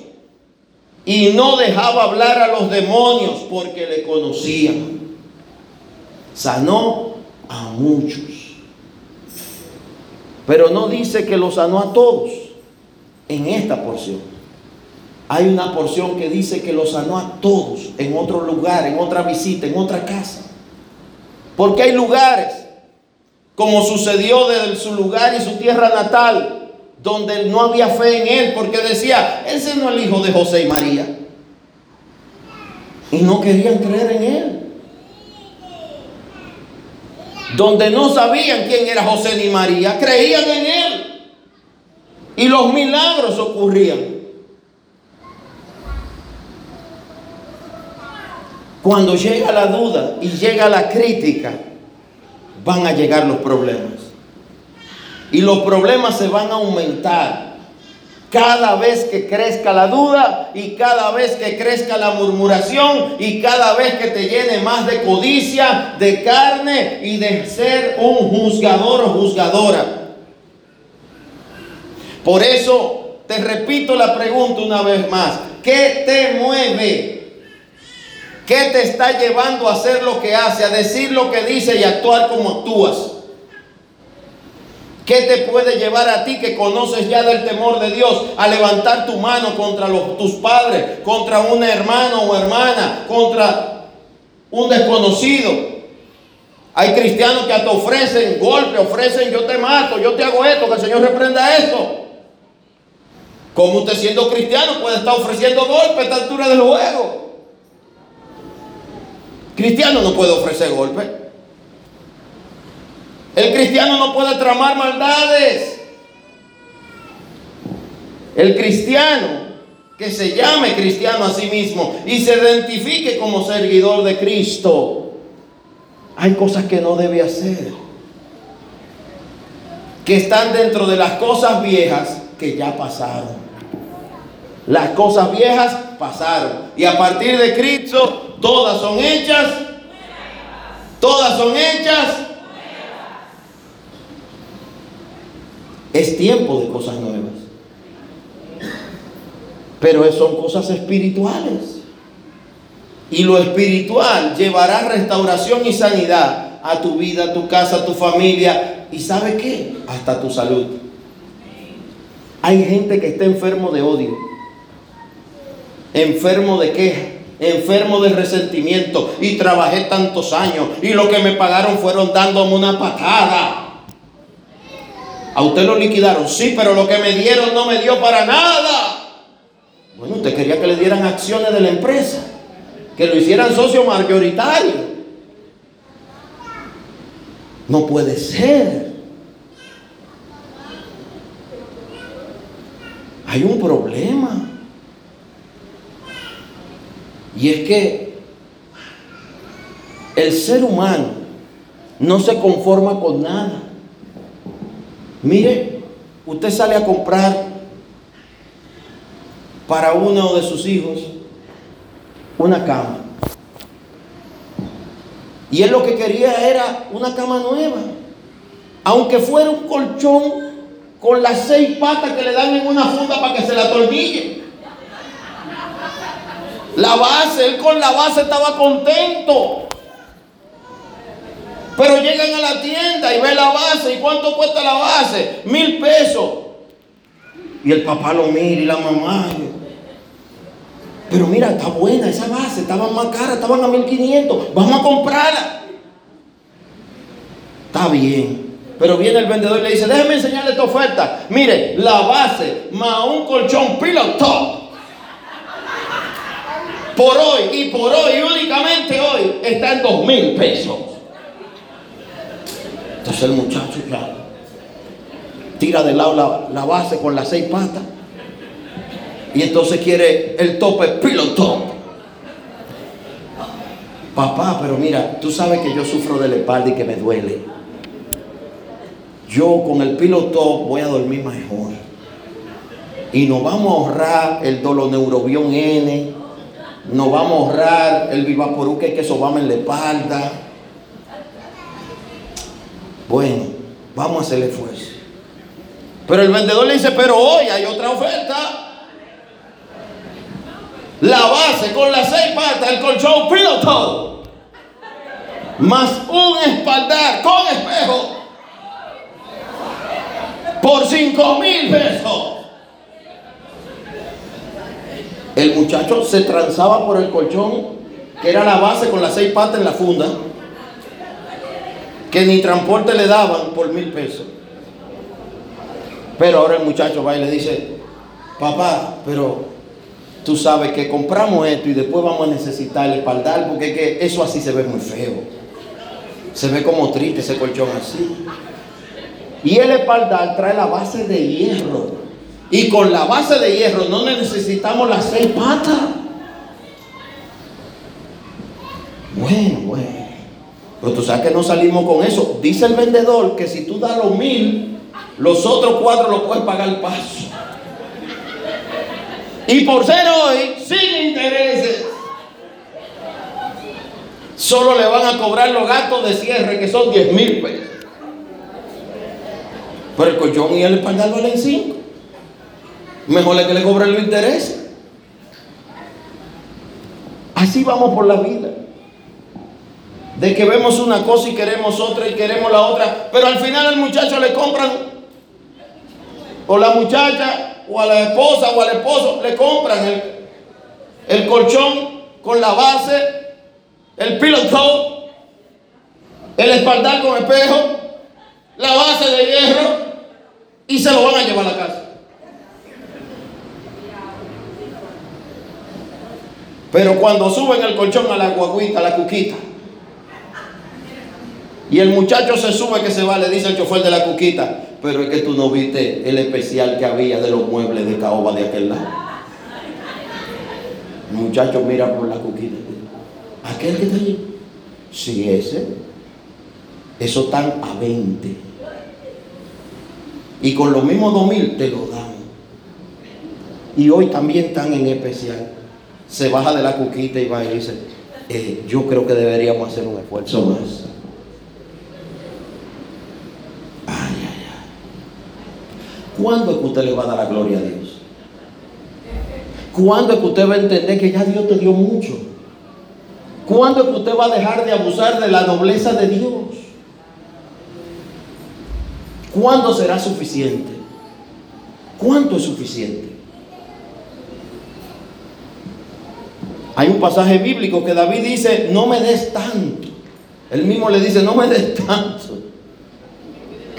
S1: y no dejaba hablar a los demonios porque le conocían. Sanó a muchos. Pero no dice que lo sanó a todos en esta porción. hay una porción que dice que los sanó a todos en otro lugar, en otra visita, en otra casa. Porque hay lugares, como sucedió desde su lugar y su tierra natal, donde no había fe en él, porque decía, ese no es el hijo de José y María. Y no querían creer en él. Donde no sabían quién era José ni María, creían en él. Y los milagros ocurrían. Cuando llega la duda y llega la crítica, van a llegar los problemas. Y los problemas se van a aumentar cada vez que crezca la duda y cada vez que crezca la murmuración y cada vez que te llene más de codicia, de carne y de ser un juzgador o juzgadora. Por eso te repito la pregunta una vez más. ¿Qué te mueve? ¿Qué te está llevando a hacer lo que hace, a decir lo que dice y actuar como actúas? ¿Qué te puede llevar a ti que conoces ya del temor de Dios a levantar tu mano contra tus padres, contra un hermano o hermana, contra un desconocido? Hay cristianos que te ofrecen golpe, ofrecen yo te mato, yo te hago esto, que el Señor reprenda esto. Como usted siendo cristiano puede estar ofreciendo golpe a esta altura del juego? Cristiano no puede ofrecer golpe. El cristiano no puede tramar maldades. El cristiano que se llame cristiano a sí mismo y se identifique como seguidor de Cristo, hay cosas que no debe hacer. Que están dentro de las cosas viejas que ya pasaron. Las cosas viejas pasaron. Y a partir de Cristo, todas son hechas. Todas son hechas. Es tiempo de cosas nuevas. Pero son cosas espirituales. Y lo espiritual llevará restauración y sanidad a tu vida, a tu casa, a tu familia. ¿Y sabe qué? Hasta tu salud. Hay gente que está enfermo de odio enfermo de queja, enfermo de resentimiento y trabajé tantos años y lo que me pagaron fueron dándome una patada. A usted lo liquidaron, sí, pero lo que me dieron no me dio para nada. Bueno, usted quería que le dieran acciones de la empresa, que lo hicieran socio mayoritario. No puede ser. Hay un problema. Y es que el ser humano no se conforma con nada. Mire, usted sale a comprar para uno de sus hijos una cama. Y él lo que quería era una cama nueva. Aunque fuera un colchón con las seis patas que le dan en una funda para que se la atornille. La base, él con la base estaba contento. Pero llegan a la tienda y ve la base. ¿Y cuánto cuesta la base? Mil pesos. Y el papá lo mira y la mamá. Pero mira, está buena esa base. Estaban más caras, estaban a mil quinientos. Vamos a comprarla. Está bien. Pero viene el vendedor y le dice, déjeme enseñarle esta oferta. Mire, la base más un colchón pillow top por hoy y por hoy, únicamente hoy, está en dos mil pesos. Entonces el muchacho ya tira de lado la, base con las seis patas y entonces quiere el tope pilotón. Papá, pero mira, tú sabes que yo sufro de la espalda y que me duele. Yo con el piloto voy a dormir mejor. Y nos vamos a ahorrar el doloneurobión N, nos vamos a ahorrar el vivaporú que hay que sobarme en la espalda. Bueno, vamos a hacer el esfuerzo. Pero el vendedor le dice, pero hoy hay otra oferta. La base con las seis patas, el colchón piloto. Más un espaldar con espejo. Por cinco mil pesos. El muchacho se transaba por el colchón, que era la base con las seis patas en la funda, que ni transporte le daban por mil pesos. Pero ahora el muchacho va y le dice, papá, pero tú sabes que compramos esto y después vamos a necesitar el espaldar, porque que eso así se ve muy feo. Se ve como triste ese colchón así. Y el espaldar trae la base de hierro. Y con la base de hierro no necesitamos las seis patas. Bueno, bueno. Pero tú sabes que no salimos con eso. Dice el vendedor que si tú das los mil, los otros cuatro los puedes pagar el paso. Y por ser hoy, sin intereses, solo le van a cobrar los gastos de cierre, que son 10 mil pesos. Pero el colchón y el espaldar valen 5. Mejor es que le cobren los intereses. Así vamos por la vida. De que vemos una cosa y queremos otra y queremos la otra. Pero al final al muchacho le compran. O la muchacha, o a la esposa, o al esposo, le compran el, el colchón con la base, el pillow el espaldar con espejo, la base de hierro, y se lo van a llevar a la casa. Pero cuando suben el colchón a la guaguita, a la cuquita, y el muchacho se sube que se va, le dice el chofer de la cuquita, pero es que tú no viste el especial que había de los muebles de caoba de aquel lado. El muchacho mira por la cuquita. ¿Aquel que está allí? Sí, ese. Eso están a 20. Y con los mismos 2000 te lo dan. Y hoy también están en especial se baja de la cuquita y va y dice, eh, yo creo que deberíamos hacer un esfuerzo más. Ay, ay, ay. ¿Cuándo es que usted le va a dar la gloria a Dios? ¿Cuándo es que usted va a entender que ya Dios te dio mucho? ¿Cuándo es que usted va a dejar de abusar de la nobleza de Dios? ¿Cuándo será suficiente? ¿Cuánto es suficiente? Hay un pasaje bíblico que David dice, no me des tanto. Él mismo le dice, no me des tanto.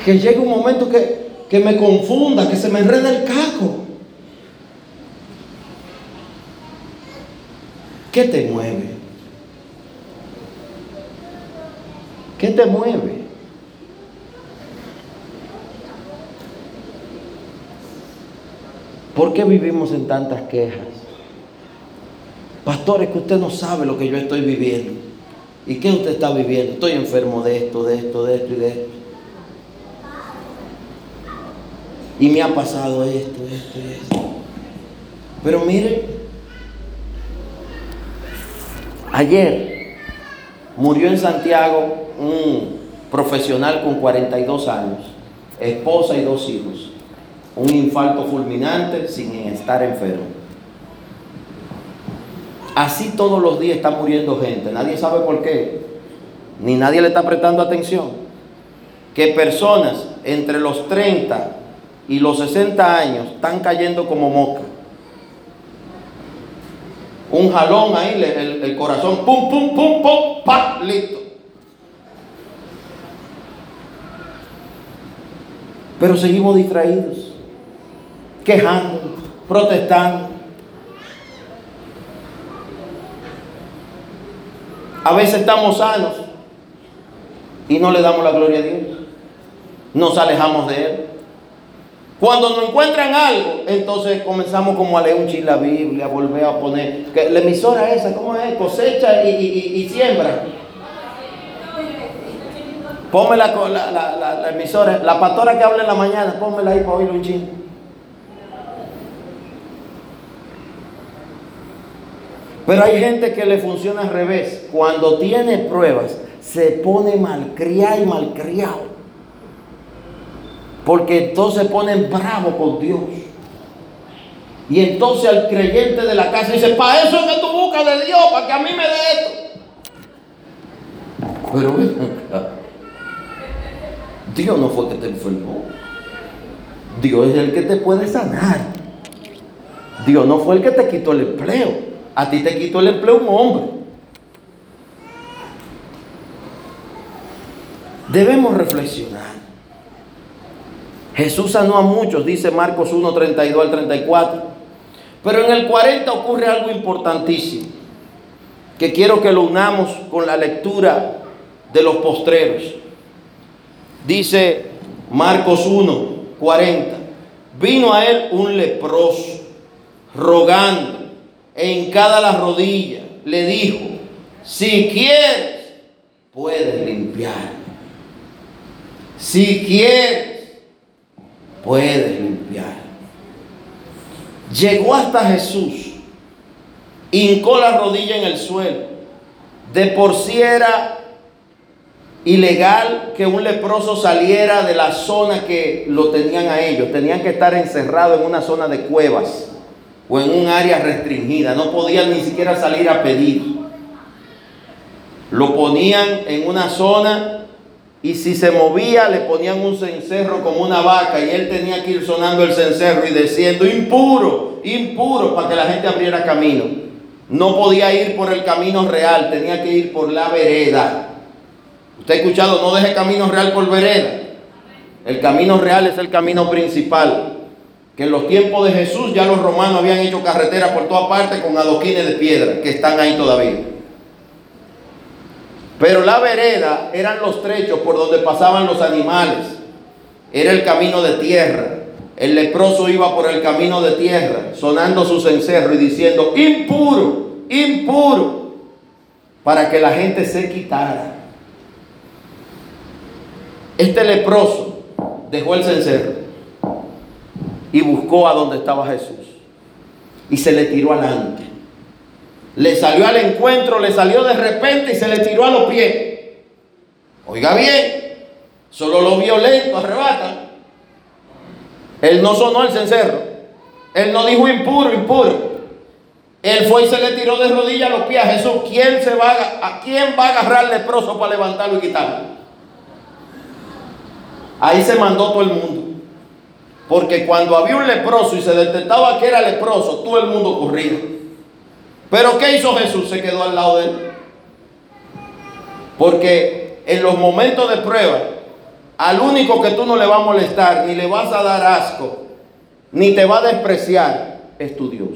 S1: Que llegue un momento que, que me confunda, que se me enrede el caco. ¿Qué te mueve? ¿Qué te mueve? ¿Por qué vivimos en tantas quejas? Pastor, es que usted no sabe lo que yo estoy viviendo. ¿Y qué usted está viviendo? Estoy enfermo de esto, de esto, de esto y de esto. Y me ha pasado esto, esto y esto. Pero mire, ayer murió en Santiago un profesional con 42 años, esposa y dos hijos. Un infarto fulminante sin estar enfermo. Así todos los días está muriendo gente. Nadie sabe por qué. Ni nadie le está prestando atención. Que personas entre los 30 y los 60 años están cayendo como mosca. Un jalón ahí, el, corazón, pum, pum, pum, pum, pa, listo. Pero seguimos distraídos, quejando, protestando. A veces estamos sanos y no le damos la gloria a Dios. Nos alejamos de Él. Cuando nos encuentran algo, entonces comenzamos como a leer un chile la Biblia, volver a poner. Que la emisora esa, ¿cómo es? Cosecha y, siembra. Ponme la, la, emisora, la pastora que habla en la mañana, pónmela ahí para oír un chile. Pero hay gente que le funciona al revés. Cuando tiene pruebas, se pone malcriado y malcriado. Porque entonces ponen bravo con Dios. Y entonces al creyente de la casa dice, para eso es que tú buscas de Dios, para que a mí me dé esto. Pero Dios no fue que te enfermó. Dios es el que te puede sanar. Dios no fue el que te quitó el empleo. A ti te quitó el empleo un hombre. Debemos reflexionar. Jesús sanó a muchos, dice Marcos 1, 32 al 34. Pero en el 40 ocurre algo importantísimo, que quiero que lo unamos con la lectura de los postreros. Dice Marcos 1, 40. Vino a él un leproso, rogando, en cada la rodilla, le dijo, si quieres, puedes limpiar. Si quieres, puedes limpiar. Llegó hasta Jesús, hincó la rodilla en el suelo. De por sí era ilegal que un leproso saliera de la zona que lo tenían a ellos. Tenían que estar encerrados en una zona de cuevas o en un área restringida. No podían ni siquiera salir a pedir. Lo ponían en una zona y si se movía le ponían un cencerro como una vaca y él tenía que ir sonando el cencerro y diciendo impuro, impuro para que la gente abriera camino. No podía ir por el camino real, tenía que ir por la vereda. Usted ha escuchado, no deje camino real por vereda. El camino real es el camino principal. Que en los tiempos de Jesús ya los romanos habían hecho carreteras por toda parte con adoquines de piedra, que están ahí todavía. Pero la vereda eran los trechos por donde pasaban los animales. Era el camino de tierra. El leproso iba por el camino de tierra, sonando su cencerro y diciendo, impuro, impuro, para que la gente se quitara. Este leproso dejó el cencerro y buscó a donde estaba Jesús. Y se le tiró adelante. Le salió al encuentro, le salió de repente y se le tiró a los pies. Oiga bien, solo lo violento arrebata. Él no sonó el cencerro. Él no dijo impuro, impuro. Él fue y se le tiró de rodillas a los pies a Jesús. ¿Quién, se va a, quién va a agarrar leproso para levantarlo y quitarlo? Ahí se mandó todo el mundo. Porque cuando había un leproso y se detectaba que era leproso, todo el mundo corría. Pero ¿qué hizo Jesús? Se quedó al lado de él. Porque en los momentos de prueba, al único que tú no le vas a molestar, ni le vas a dar asco, ni te va a despreciar, es tu Dios.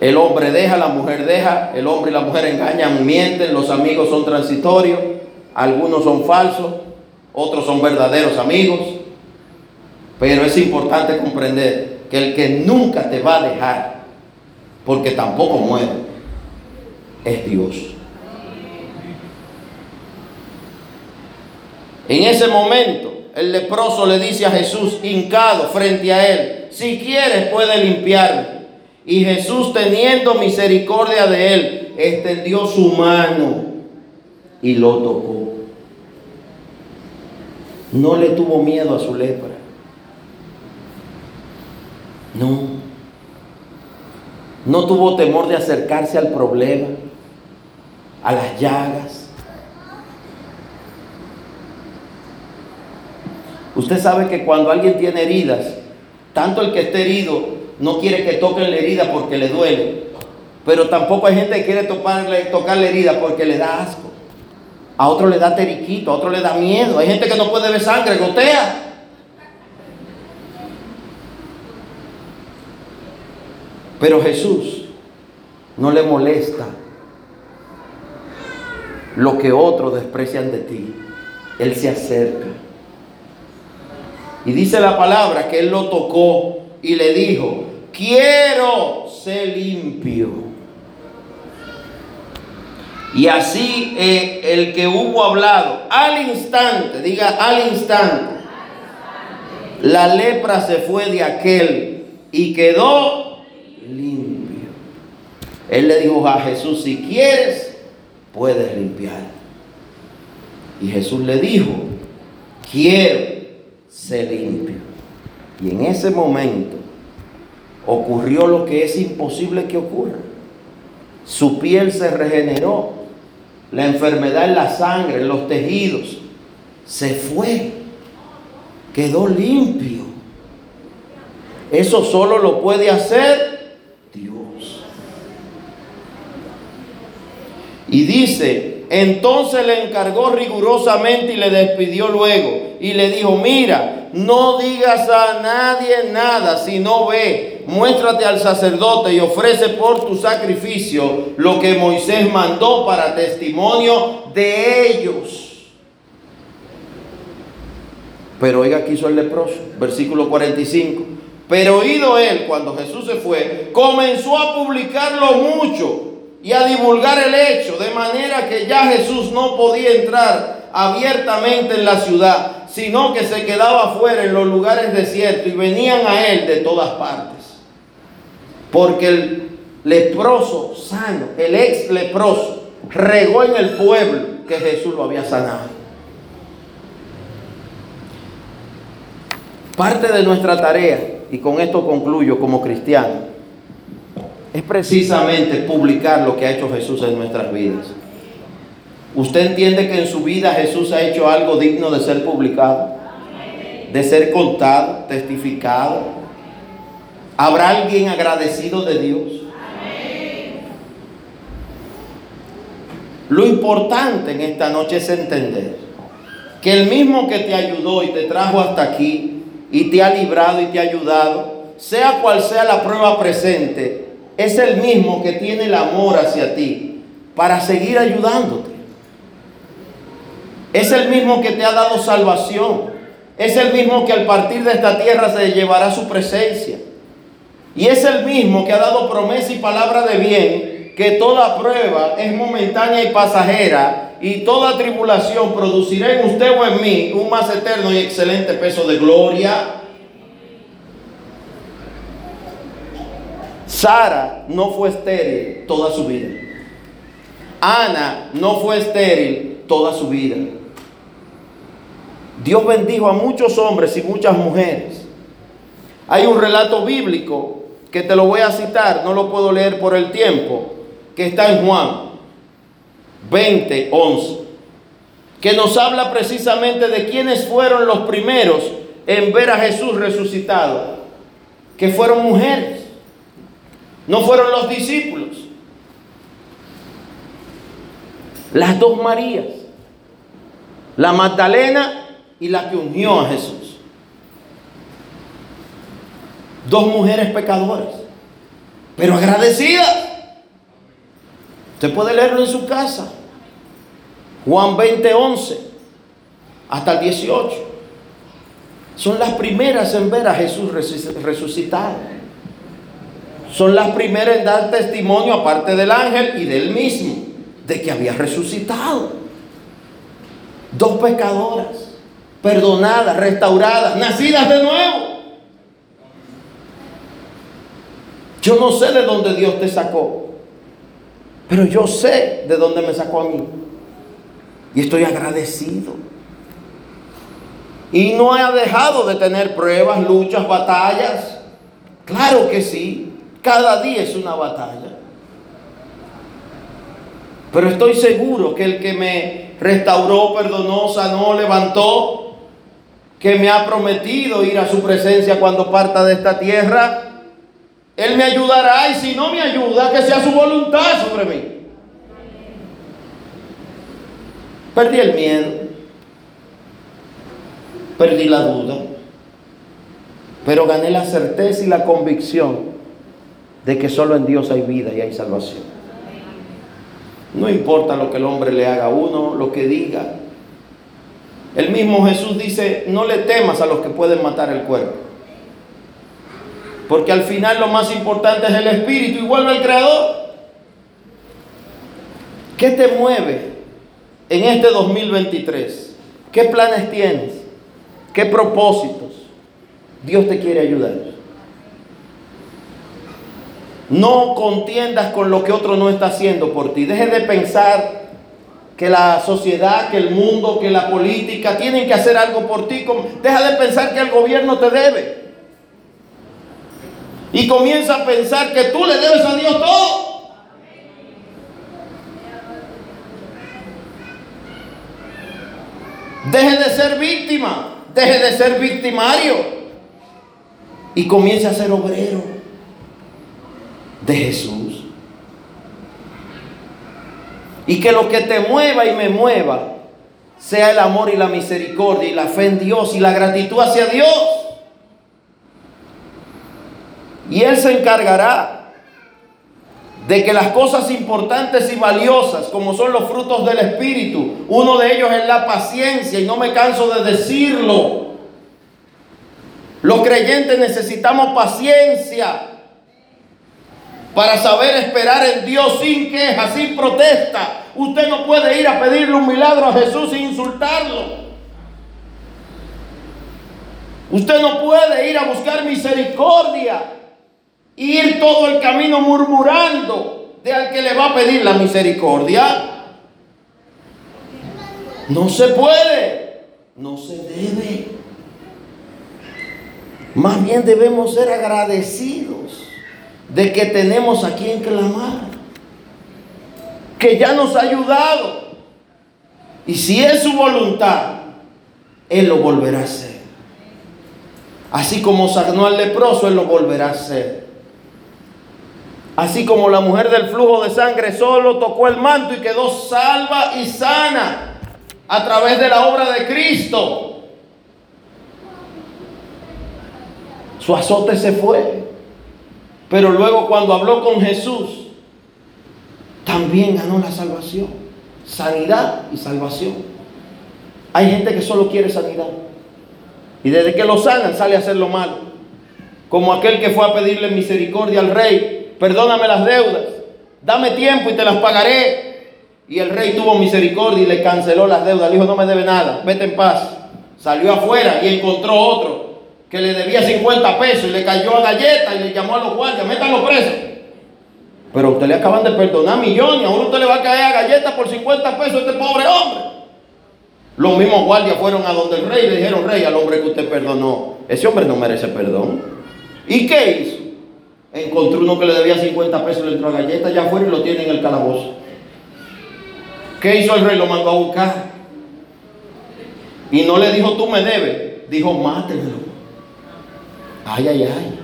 S1: El hombre deja, la mujer deja, el hombre y la mujer engañan, mienten, los amigos son transitorios, algunos son falsos, otros son verdaderos amigos. Pero es importante comprender que el que nunca te va a dejar, porque tampoco muere, es Dios. En ese momento, el leproso le dice a Jesús, hincado frente a él, si quieres puede limpiarme. Y Jesús, teniendo misericordia de él, extendió su mano y lo tocó. No le tuvo miedo a su lepra. No. No tuvo temor de acercarse al problema, a las llagas. Usted sabe que cuando alguien tiene heridas, tanto el que esté herido no quiere que toquen la herida porque le duele, pero tampoco hay gente que quiere tocarle, tocar la herida porque le da asco. A otro le da teriquito, a otro le da miedo. Hay gente que no puede ver sangre, gotea. Pero Jesús no le molesta lo que otros desprecian de ti. Él se acerca. Y dice la palabra que él lo tocó y le dijo, quiero ser limpio. Y así eh, el que hubo hablado, al instante, diga al instante, la lepra se fue de aquel y quedó. Él le dijo a Jesús, si quieres, puedes limpiar. Y Jesús le dijo, quiero ser limpio. Y en ese momento ocurrió lo que es imposible que ocurra. Su piel se regeneró, la enfermedad en la sangre, en los tejidos, se fue. quedó limpio. Eso solo lo puede hacer Dios. Y dice, entonces le encargó rigurosamente y le despidió luego. Y le dijo, mira, no digas a nadie nada, sino ve, muéstrate al sacerdote y ofrece por tu sacrificio lo que Moisés mandó para testimonio de ellos. Pero oiga, aquí hizo el leproso, versículo 45. Pero oído él, cuando Jesús se fue, comenzó a publicarlo mucho y a divulgar el hecho, de manera que ya Jesús no podía entrar abiertamente en la ciudad, sino que se quedaba afuera en los lugares desiertos y venían a él de todas partes. Porque el leproso sano, el ex leproso, regó en el pueblo que Jesús lo había sanado. Parte de nuestra tarea, y con esto concluyo como cristiano, es precisamente publicar lo que ha hecho Jesús en nuestras vidas. ¿Usted entiende que en su vida Jesús ha hecho algo digno de ser publicado? De ser contado, testificado. ¿Habrá alguien agradecido de Dios? Lo importante en esta noche es entender que el mismo que te ayudó y te trajo hasta aquí y te ha librado y te ha ayudado, sea cual sea la prueba presente, es el mismo que tiene el amor hacia ti para seguir ayudándote. Es el mismo que te ha dado salvación. Es el mismo que al partir de esta tierra se llevará su presencia. Y es el mismo que ha dado promesa y palabra de bien, que toda prueba es momentánea y pasajera, y toda tribulación producirá en usted o en mí un más eterno y excelente peso de gloria Sara no fue estéril toda su vida. Ana no fue estéril toda su vida. Dios bendijo a muchos hombres y muchas mujeres. Hay un relato bíblico que te lo voy a citar, no lo puedo leer por el tiempo, que está en Juan 20, 11, que nos habla precisamente de quiénes fueron los primeros en ver a Jesús resucitado, que fueron mujeres. No fueron los discípulos. Las dos Marías. La Magdalena y la que unió a Jesús. Dos mujeres pecadoras. Pero agradecidas. Usted puede leerlo en su casa. Juan 20, 11 hasta el 18. Son las primeras en ver a Jesús resucitado son las primeras en dar testimonio, aparte del ángel y del mismo, de que había resucitado. Dos pecadoras, perdonadas, restauradas, nacidas de nuevo. Yo no sé de dónde Dios te sacó, pero yo sé de dónde me sacó a mí. Y estoy agradecido. Y no ha dejado de tener pruebas, luchas, batallas. Claro que sí. Cada día es una batalla. Pero estoy seguro que el que me restauró, perdonó, sanó, levantó, que me ha prometido ir a su presencia cuando parta de esta tierra, Él me ayudará y si no me ayuda, que sea su voluntad sobre mí. Perdí el miedo, perdí la duda, pero gané la certeza y la convicción de que solo en Dios hay vida y hay salvación. No importa lo que el hombre le haga a uno, lo que diga. El mismo Jesús dice, no le temas a los que pueden matar el cuerpo. Porque al final lo más importante es el espíritu y vuelve al Creador. ¿Qué te mueve en este 2023? ¿Qué planes tienes? ¿Qué propósitos? Dios te quiere ayudar. No contiendas con lo que otro no está haciendo por ti. Deje de pensar que la sociedad, que el mundo, que la política tienen que hacer algo por ti. Deja de pensar que el gobierno te debe. Y comienza a pensar que tú le debes a Dios todo. Deje de ser víctima. deje de ser victimario y comience a ser obrero de Jesús. Y que lo que te mueva y me mueva sea el amor y la misericordia y la fe en Dios y la gratitud hacia Dios. Y Él se encargará de que las cosas importantes y valiosas, como son los frutos del Espíritu, uno de ellos es la paciencia, y no me canso de decirlo. Los creyentes necesitamos paciencia para saber esperar en Dios sin queja, sin protesta. Usted no puede ir a pedirle un milagro a Jesús sin insultarlo. Usted no puede ir a buscar misericordia ir todo el camino murmurando de al que le va a pedir la misericordia. No se puede, no se debe. Más bien debemos ser agradecidos de que tenemos a quien clamar, que ya nos ha ayudado. Y si es su voluntad, Él lo volverá a hacer. Así como sanó al leproso, Él lo volverá a hacer. Así como la mujer del flujo de sangre solo tocó el manto y quedó salva y sana a través de la obra de Cristo. Su azote se fue. Pero luego cuando habló con Jesús, también ganó la salvación. Sanidad y salvación. Hay gente que solo quiere sanidad. Y desde que lo sanan sale a hacer lo malo. Como aquel que fue a pedirle misericordia al rey perdóname las deudas, dame tiempo y te las pagaré. Y el rey tuvo misericordia y le canceló las deudas. Le dijo, no me debe nada, vete en paz. Salió afuera y encontró otro que le debía 50 pesos y le cayó a galleta y le llamó a los guardias, métanlo preso. Pero usted le acaban de perdonar millones, ahora usted le va a caer a galletas por 50 pesos a este pobre hombre. Los mismos guardias fueron a donde el rey y le dijeron, rey, al hombre que usted perdonó, ese hombre no merece perdón. ¿Y qué hizo? Encontró uno que le debía 50 pesos, le entró a galleta ya afuera y lo tiene en el calabozo. ¿Qué hizo el rey? Lo mandó a buscar. Y no le dijo, tú me debes. Dijo, mátemelo. Ay, ay, ay.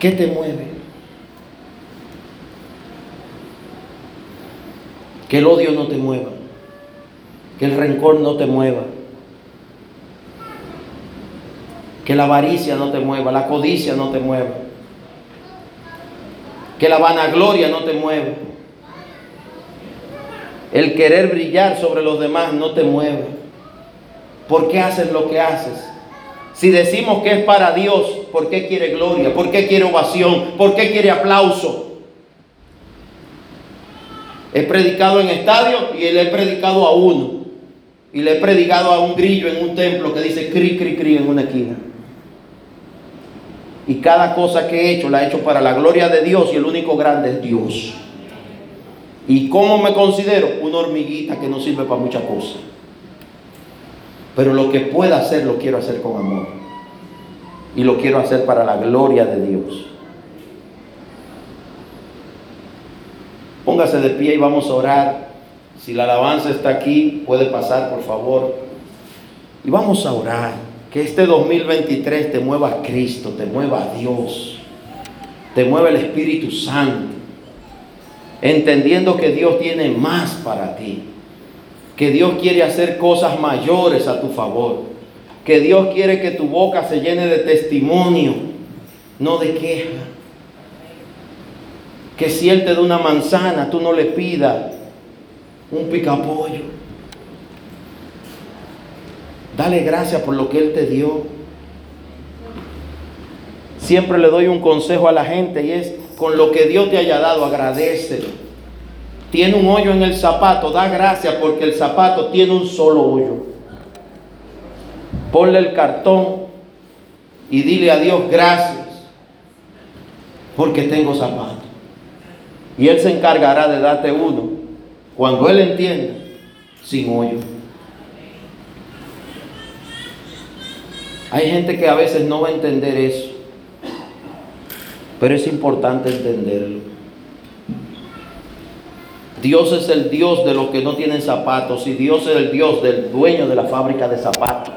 S1: ¿Qué te mueve? Que el odio no te mueva. Que el rencor no te mueva Que la avaricia no te mueva, la codicia no te mueva. Que la vanagloria no te mueva. El querer brillar sobre los demás no te mueve. ¿Por qué haces lo que haces? Si decimos que es para Dios, ¿por qué quiere gloria? ¿Por qué quiere ovación? ¿Por qué quiere aplauso? He predicado en estadio y le he predicado a uno. Y le he predicado a un grillo en un templo que dice cri, cri, cri en una esquina. Y cada cosa que he hecho la he hecho para la gloria de Dios y el único grande es Dios. ¿Y cómo me considero? Una hormiguita que no sirve para muchas cosas. Pero lo que pueda hacer lo quiero hacer con amor. Y lo quiero hacer para la gloria de Dios. Póngase de pie y vamos a orar. Si la alabanza está aquí, puede pasar, por favor. Y vamos a orar. Que este 2023 te mueva a Cristo, te mueva a Dios, te mueva el Espíritu Santo, entendiendo que Dios tiene más para ti, que Dios quiere hacer cosas mayores a tu favor, que Dios quiere que tu boca se llene de testimonio, no de queja. Que si Él te da una manzana, tú no le pidas un picapollo. Dale gracias por lo que Él te dio. Siempre le doy un consejo a la gente y es, con lo que Dios te haya dado, agradecelo. Tiene un hoyo en el zapato, da gracias porque el zapato tiene un solo hoyo. Ponle el cartón y dile a Dios gracias porque tengo zapato. Y Él se encargará de darte uno cuando Él entienda sin hoyo. Hay gente que a veces no va a entender eso, pero es importante entenderlo. Dios es el Dios de los que no tienen zapatos y Dios es el Dios del dueño de la fábrica de zapatos.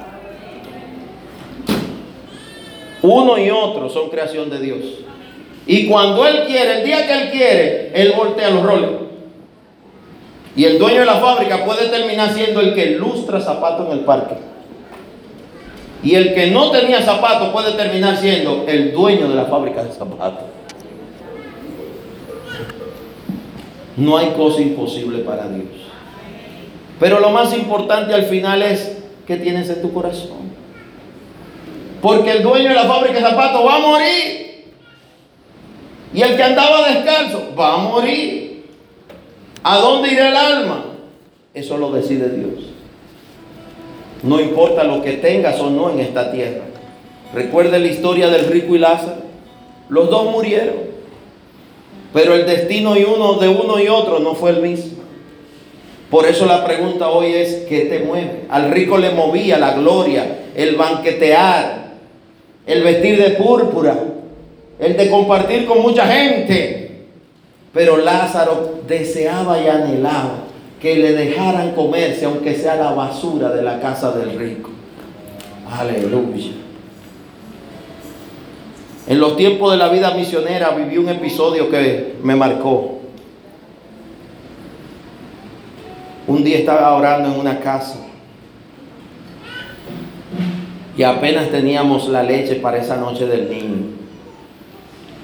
S1: Uno y otro son creación de Dios. Y cuando Él quiere, el día que Él quiere, Él voltea los roles. Y el dueño de la fábrica puede terminar siendo el que lustra zapatos en el parque. Y el que no tenía zapatos puede terminar siendo el dueño de la fábrica de zapatos. No hay cosa imposible para Dios. Pero lo más importante al final es que tienes en tu corazón. Porque el dueño de la fábrica de zapatos va a morir. Y el que andaba descalzo va a morir. ¿A dónde irá el alma? Eso lo decide Dios. No importa lo que tengas o no en esta tierra. Recuerde la historia del rico y Lázaro. Los dos murieron. Pero el destino de uno y otro no fue el mismo. Por eso la pregunta hoy es, ¿qué te mueve? Al rico le movía la gloria, el banquetear, el vestir de púrpura, el de compartir con mucha gente. Pero Lázaro deseaba y anhelaba que le dejaran comerse, aunque sea la basura de la casa del rico. Aleluya. En los tiempos de la vida misionera viví un episodio que me marcó. Un día estaba orando en una casa y apenas teníamos la leche para esa noche del niño.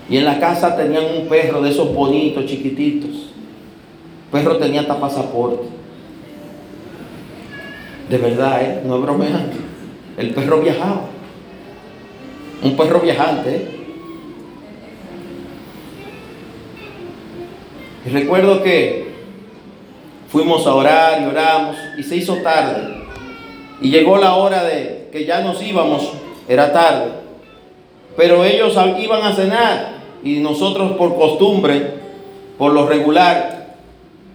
S1: Y en la casa tenían un perro de esos bonitos, chiquititos. El perro tenía hasta pasaporte. De verdad, ¿eh? no es bromeando. El perro viajaba. Un perro viajante. Y recuerdo que fuimos a orar y oramos y se hizo tarde. Y llegó la hora de que ya nos íbamos, era tarde. Pero ellos iban a cenar y nosotros por costumbre, por lo regular,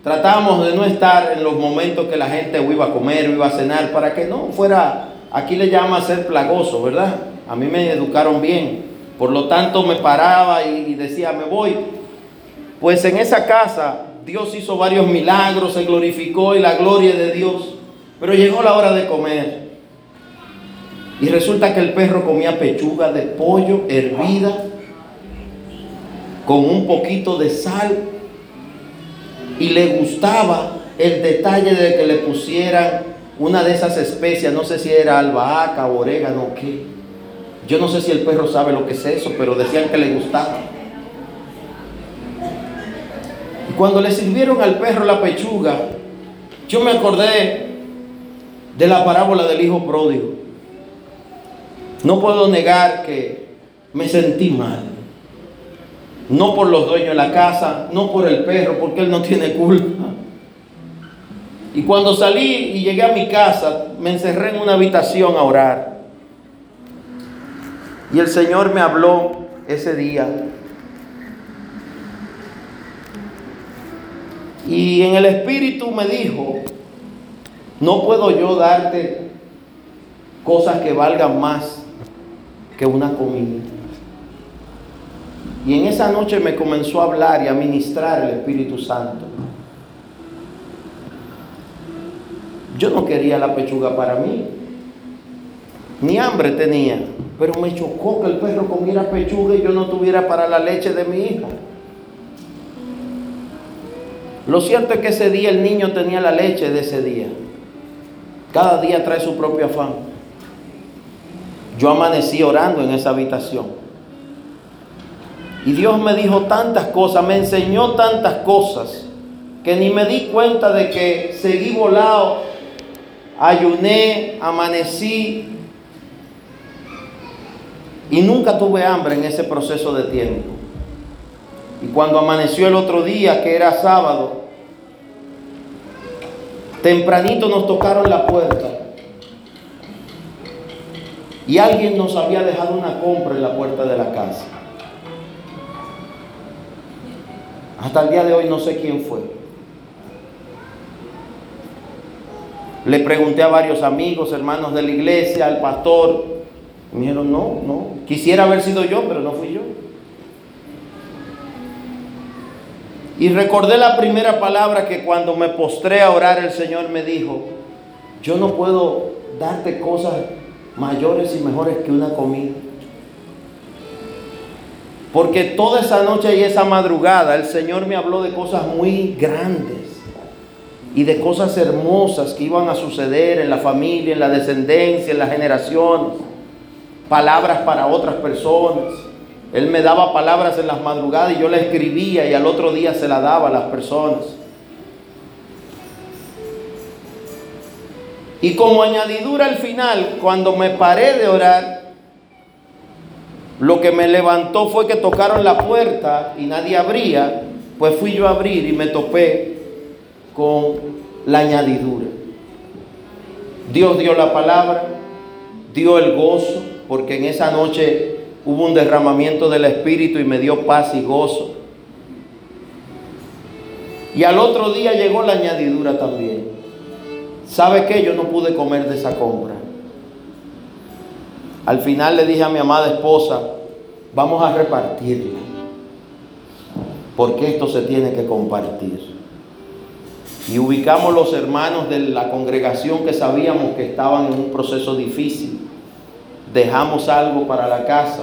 S1: tratamos de no estar en los momentos que la gente iba a comer o iba a cenar para que no fuera, aquí le llama ser plagoso, ¿verdad? A mí me educaron bien. Por lo tanto me paraba y decía, me voy. Pues en esa casa Dios hizo varios milagros, se glorificó y la gloria de Dios. Pero llegó la hora de comer. Y resulta que el perro comía pechuga de pollo hervida con un poquito de sal. Y le gustaba el detalle de que le pusieran una de esas especias, no sé si era albahaca orégano qué. Yo no sé si el perro sabe lo que es eso, pero decían que le gustaba. Y cuando le sirvieron al perro la pechuga, yo me acordé de la parábola del hijo pródigo. No puedo negar que me sentí mal. No por los dueños de la casa, no por el perro, porque él no tiene culpa. Y cuando salí y llegué a mi casa, me encerré en una habitación a orar. Y el Señor me habló ese día. Y en el Espíritu me dijo, no puedo yo darte cosas que valgan más que una comida. Y en esa noche me comenzó a hablar y a ministrar el Espíritu Santo. Yo no quería la pechuga para mí, ni hambre tenía, pero me chocó que el perro comiera pechuga y yo no tuviera para la leche de mi hijo. Lo cierto es que ese día el niño tenía la leche de ese día. Cada día trae su propio afán. Yo amanecí orando en esa habitación. Y Dios me dijo tantas cosas, me enseñó tantas cosas, que ni me di cuenta de que seguí volado, ayuné, amanecí, y nunca tuve hambre en ese proceso de tiempo. Y cuando amaneció el otro día, que era sábado, tempranito nos tocaron la puerta. Y alguien nos había dejado una compra en la puerta de la casa. Hasta el día de hoy no sé quién fue. Le pregunté a varios amigos, hermanos de la iglesia, al pastor. No, no. Quisiera haber sido yo, pero no fui yo. Y recordé la primera palabra que cuando me postré a orar el Señor me dijo, yo no puedo darte cosas mayores y mejores que una comida. Porque toda esa noche y esa madrugada el Señor me habló de cosas muy grandes y de cosas hermosas que iban a suceder en la familia, en la descendencia, en las generaciones. Palabras para otras personas. Él me daba palabras en las madrugadas y yo la escribía y al otro día se la daba a las personas. Y como añadidura al final, cuando me paré de orar, lo que me levantó fue que tocaron la puerta y nadie abría, pues fui yo a abrir y me topé con la añadidura. Dios dio la palabra, dio el gozo, porque en esa noche hubo un derramamiento del Espíritu y me dio paz y gozo. Y al otro día llegó la añadidura también. ¿Sabe qué? Yo no pude comer de esa compra. Al final le dije a mi amada esposa, vamos a repartirla, porque esto se tiene que compartir. Y ubicamos los hermanos de la congregación que sabíamos que estaban en un proceso difícil. Dejamos algo para la casa,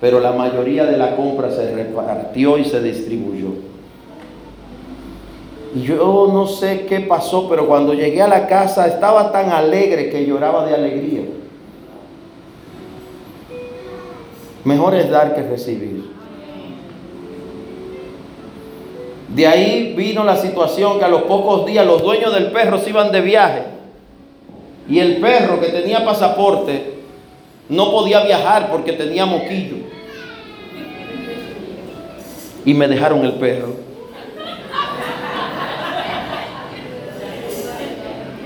S1: pero la mayoría de la compra se repartió y se distribuyó. Y yo no sé qué pasó, pero cuando llegué a la casa estaba tan alegre que lloraba de alegría. Mejor es dar que recibir. De ahí vino la situación que a los pocos días los dueños del perro se iban de viaje. Y el perro que tenía pasaporte no podía viajar porque tenía moquillo. Y me dejaron el perro.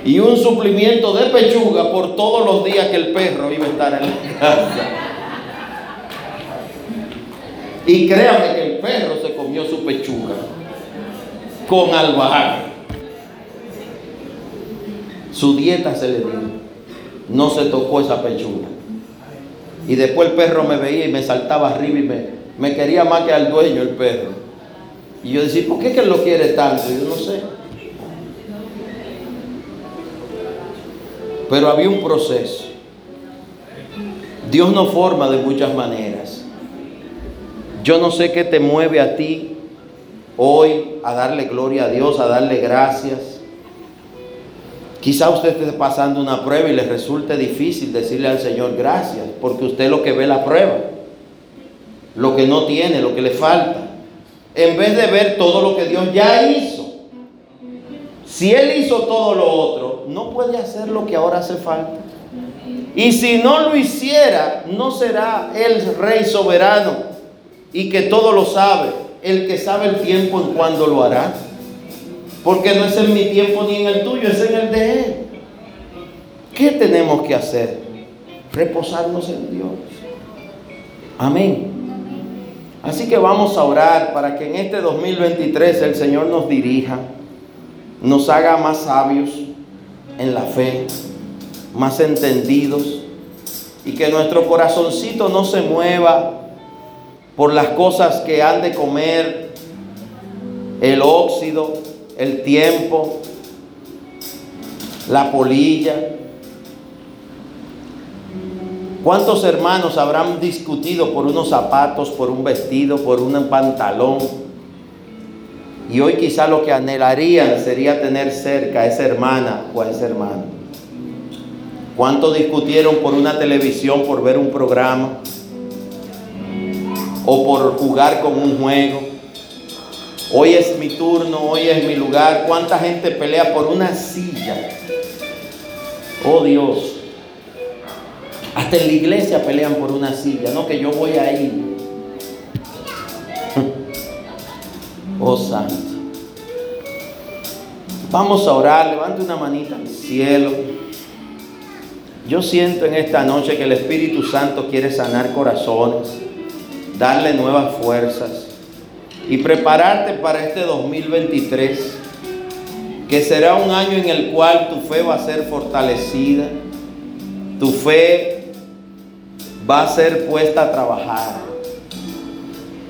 S1: Y un suplimiento de pechuga por todos los días que el perro iba a estar en la casa. Y créame que el perro se comió su pechuga con albahaca. Su dieta se le dio. No se tocó esa pechuga. Y después el perro me veía y me saltaba arriba y me, me quería más que al dueño el perro. Y yo decía, ¿por qué que él lo quiere tanto? Y yo no sé. Pero había un proceso. Dios no forma de muchas maneras. Yo no sé qué te mueve a ti hoy a darle gloria a Dios, a darle gracias. Quizá usted esté pasando una prueba y le resulte difícil decirle al Señor gracias, porque usted lo que ve la prueba, lo que no tiene, lo que le falta, en vez de ver todo lo que Dios ya hizo. Si Él hizo todo lo otro, no puede hacer lo que ahora hace falta. Y si no lo hiciera, no será el Rey soberano y que todo lo sabe, el que sabe el tiempo en cuando lo hará. Porque no es en mi tiempo ni en el tuyo, es en el de Él. ¿Qué tenemos que hacer? Reposarnos en Dios. Amén. Así que vamos a orar para que en este 2023 el Señor nos dirija, nos haga más sabios en la fe, más entendidos y que nuestro corazoncito no se mueva por las cosas que han de comer, el óxido, el tiempo, la polilla. ¿Cuántos hermanos habrán discutido por unos zapatos, por un vestido, por un pantalón? Y hoy quizá lo que anhelarían sería tener cerca a esa hermana o a ese hermano. ¿Cuántos discutieron por una televisión, por ver un programa? o por jugar con un juego. Hoy es mi turno, hoy es mi lugar. ¿Cuánta gente pelea por una silla? Oh Dios. Hasta en la iglesia pelean por una silla, no que yo voy a ir. Oh Santo. Vamos a orar, levante una manita al cielo. Yo siento en esta noche que el Espíritu Santo quiere sanar corazones darle nuevas fuerzas y prepararte para este 2023, que será un año en el cual tu fe va a ser fortalecida, tu fe va a ser puesta a trabajar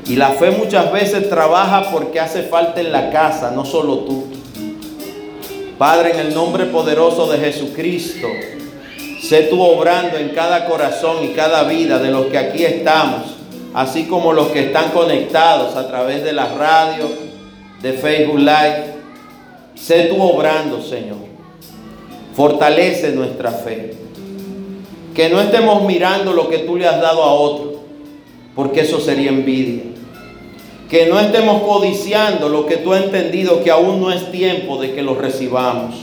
S1: Y la fe muchas veces trabaja porque hace falta en la casa, no solo tú. Padre, en el nombre poderoso de Jesucristo, sé tú obrando en cada corazón y cada vida de los que aquí estamos, así como los que están conectados a través de la radio, de Facebook Live. Sé tú obrando, Señor. Fortalece nuestra fe. Que no estemos mirando lo que tú le has dado a otro, porque eso sería envidia. Que no estemos codiciando lo que tú has entendido que aún no es tiempo de que lo recibamos.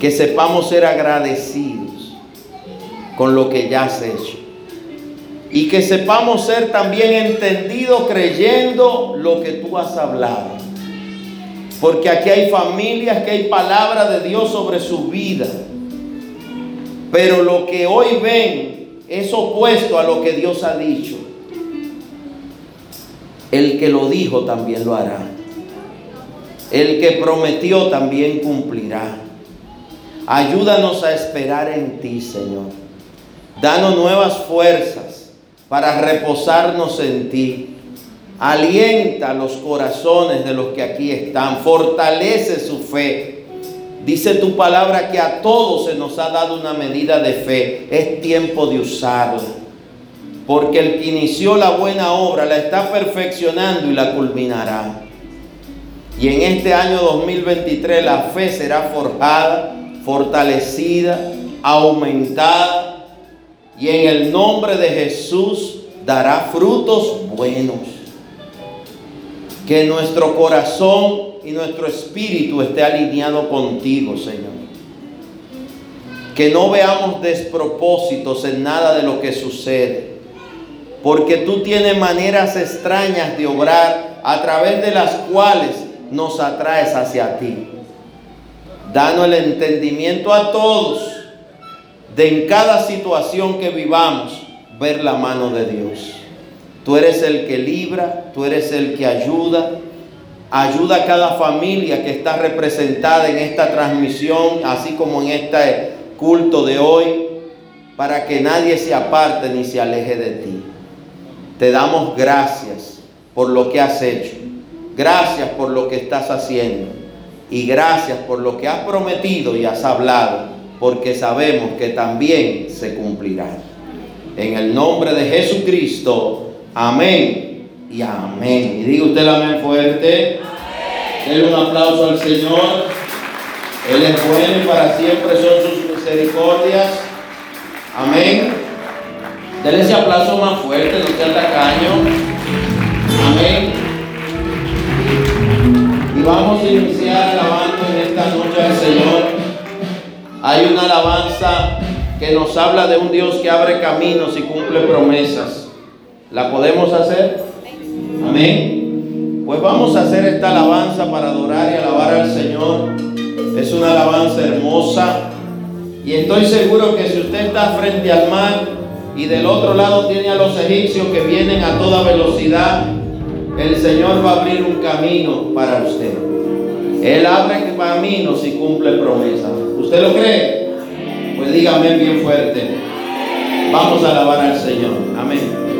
S1: Que sepamos ser agradecidos con lo que ya has hecho. Y que sepamos ser también entendidos creyendo lo que tú has hablado. Porque aquí hay familias que hay palabra de Dios sobre su vida. Pero lo que hoy ven es opuesto a lo que Dios ha dicho. El que lo dijo también lo hará. El que prometió también cumplirá. Ayúdanos a esperar en ti, Señor. Danos nuevas fuerzas para reposarnos en ti. Alienta los corazones de los que aquí están. Fortalece su fe. Dice tu palabra que a todos se nos ha dado una medida de fe. Es tiempo de usarla porque el que inició la buena obra la está perfeccionando y la culminará. Y en este año 2023 la fe será forjada, fortalecida, aumentada y en el nombre de Jesús dará frutos buenos. Que nuestro corazón y nuestro espíritu esté alineado contigo, Señor. Que no veamos despropósitos en nada de lo que sucede porque tú tienes maneras extrañas de obrar a través de las cuales nos atraes hacia ti. Danos el entendimiento a todos de en cada situación que vivamos ver la mano de Dios. Tú eres el que libra, tú eres el que ayuda. Ayuda a cada familia que está representada en esta transmisión, así como en este culto de hoy, para que nadie se aparte ni se aleje de ti. Te damos gracias por lo que has hecho. Gracias por lo que estás haciendo. Y gracias por lo que has prometido y has hablado, porque sabemos que también se cumplirá. En el nombre de Jesucristo, amén y amén. Y diga usted el amén fuerte. Denle un aplauso al Señor. Él es bueno y para siempre son sus misericordias. Amén. Denle ese aplauso más fuerte, no sea tacaño. Amén. Y vamos a iniciar alabando en esta noche al Señor. Hay una alabanza que nos habla de un Dios que abre caminos y cumple promesas. ¿La podemos hacer? Amén. Pues vamos a hacer esta alabanza para adorar y alabar al Señor. Es una alabanza hermosa. Y estoy seguro que si usted está frente al mar, y del otro lado tiene a los egipcios que vienen a toda velocidad, el Señor va a abrir un camino para usted. Él abre caminos y cumple promesas. ¿Usted lo cree? Pues dígame bien fuerte. Vamos a alabar al Señor. Amén.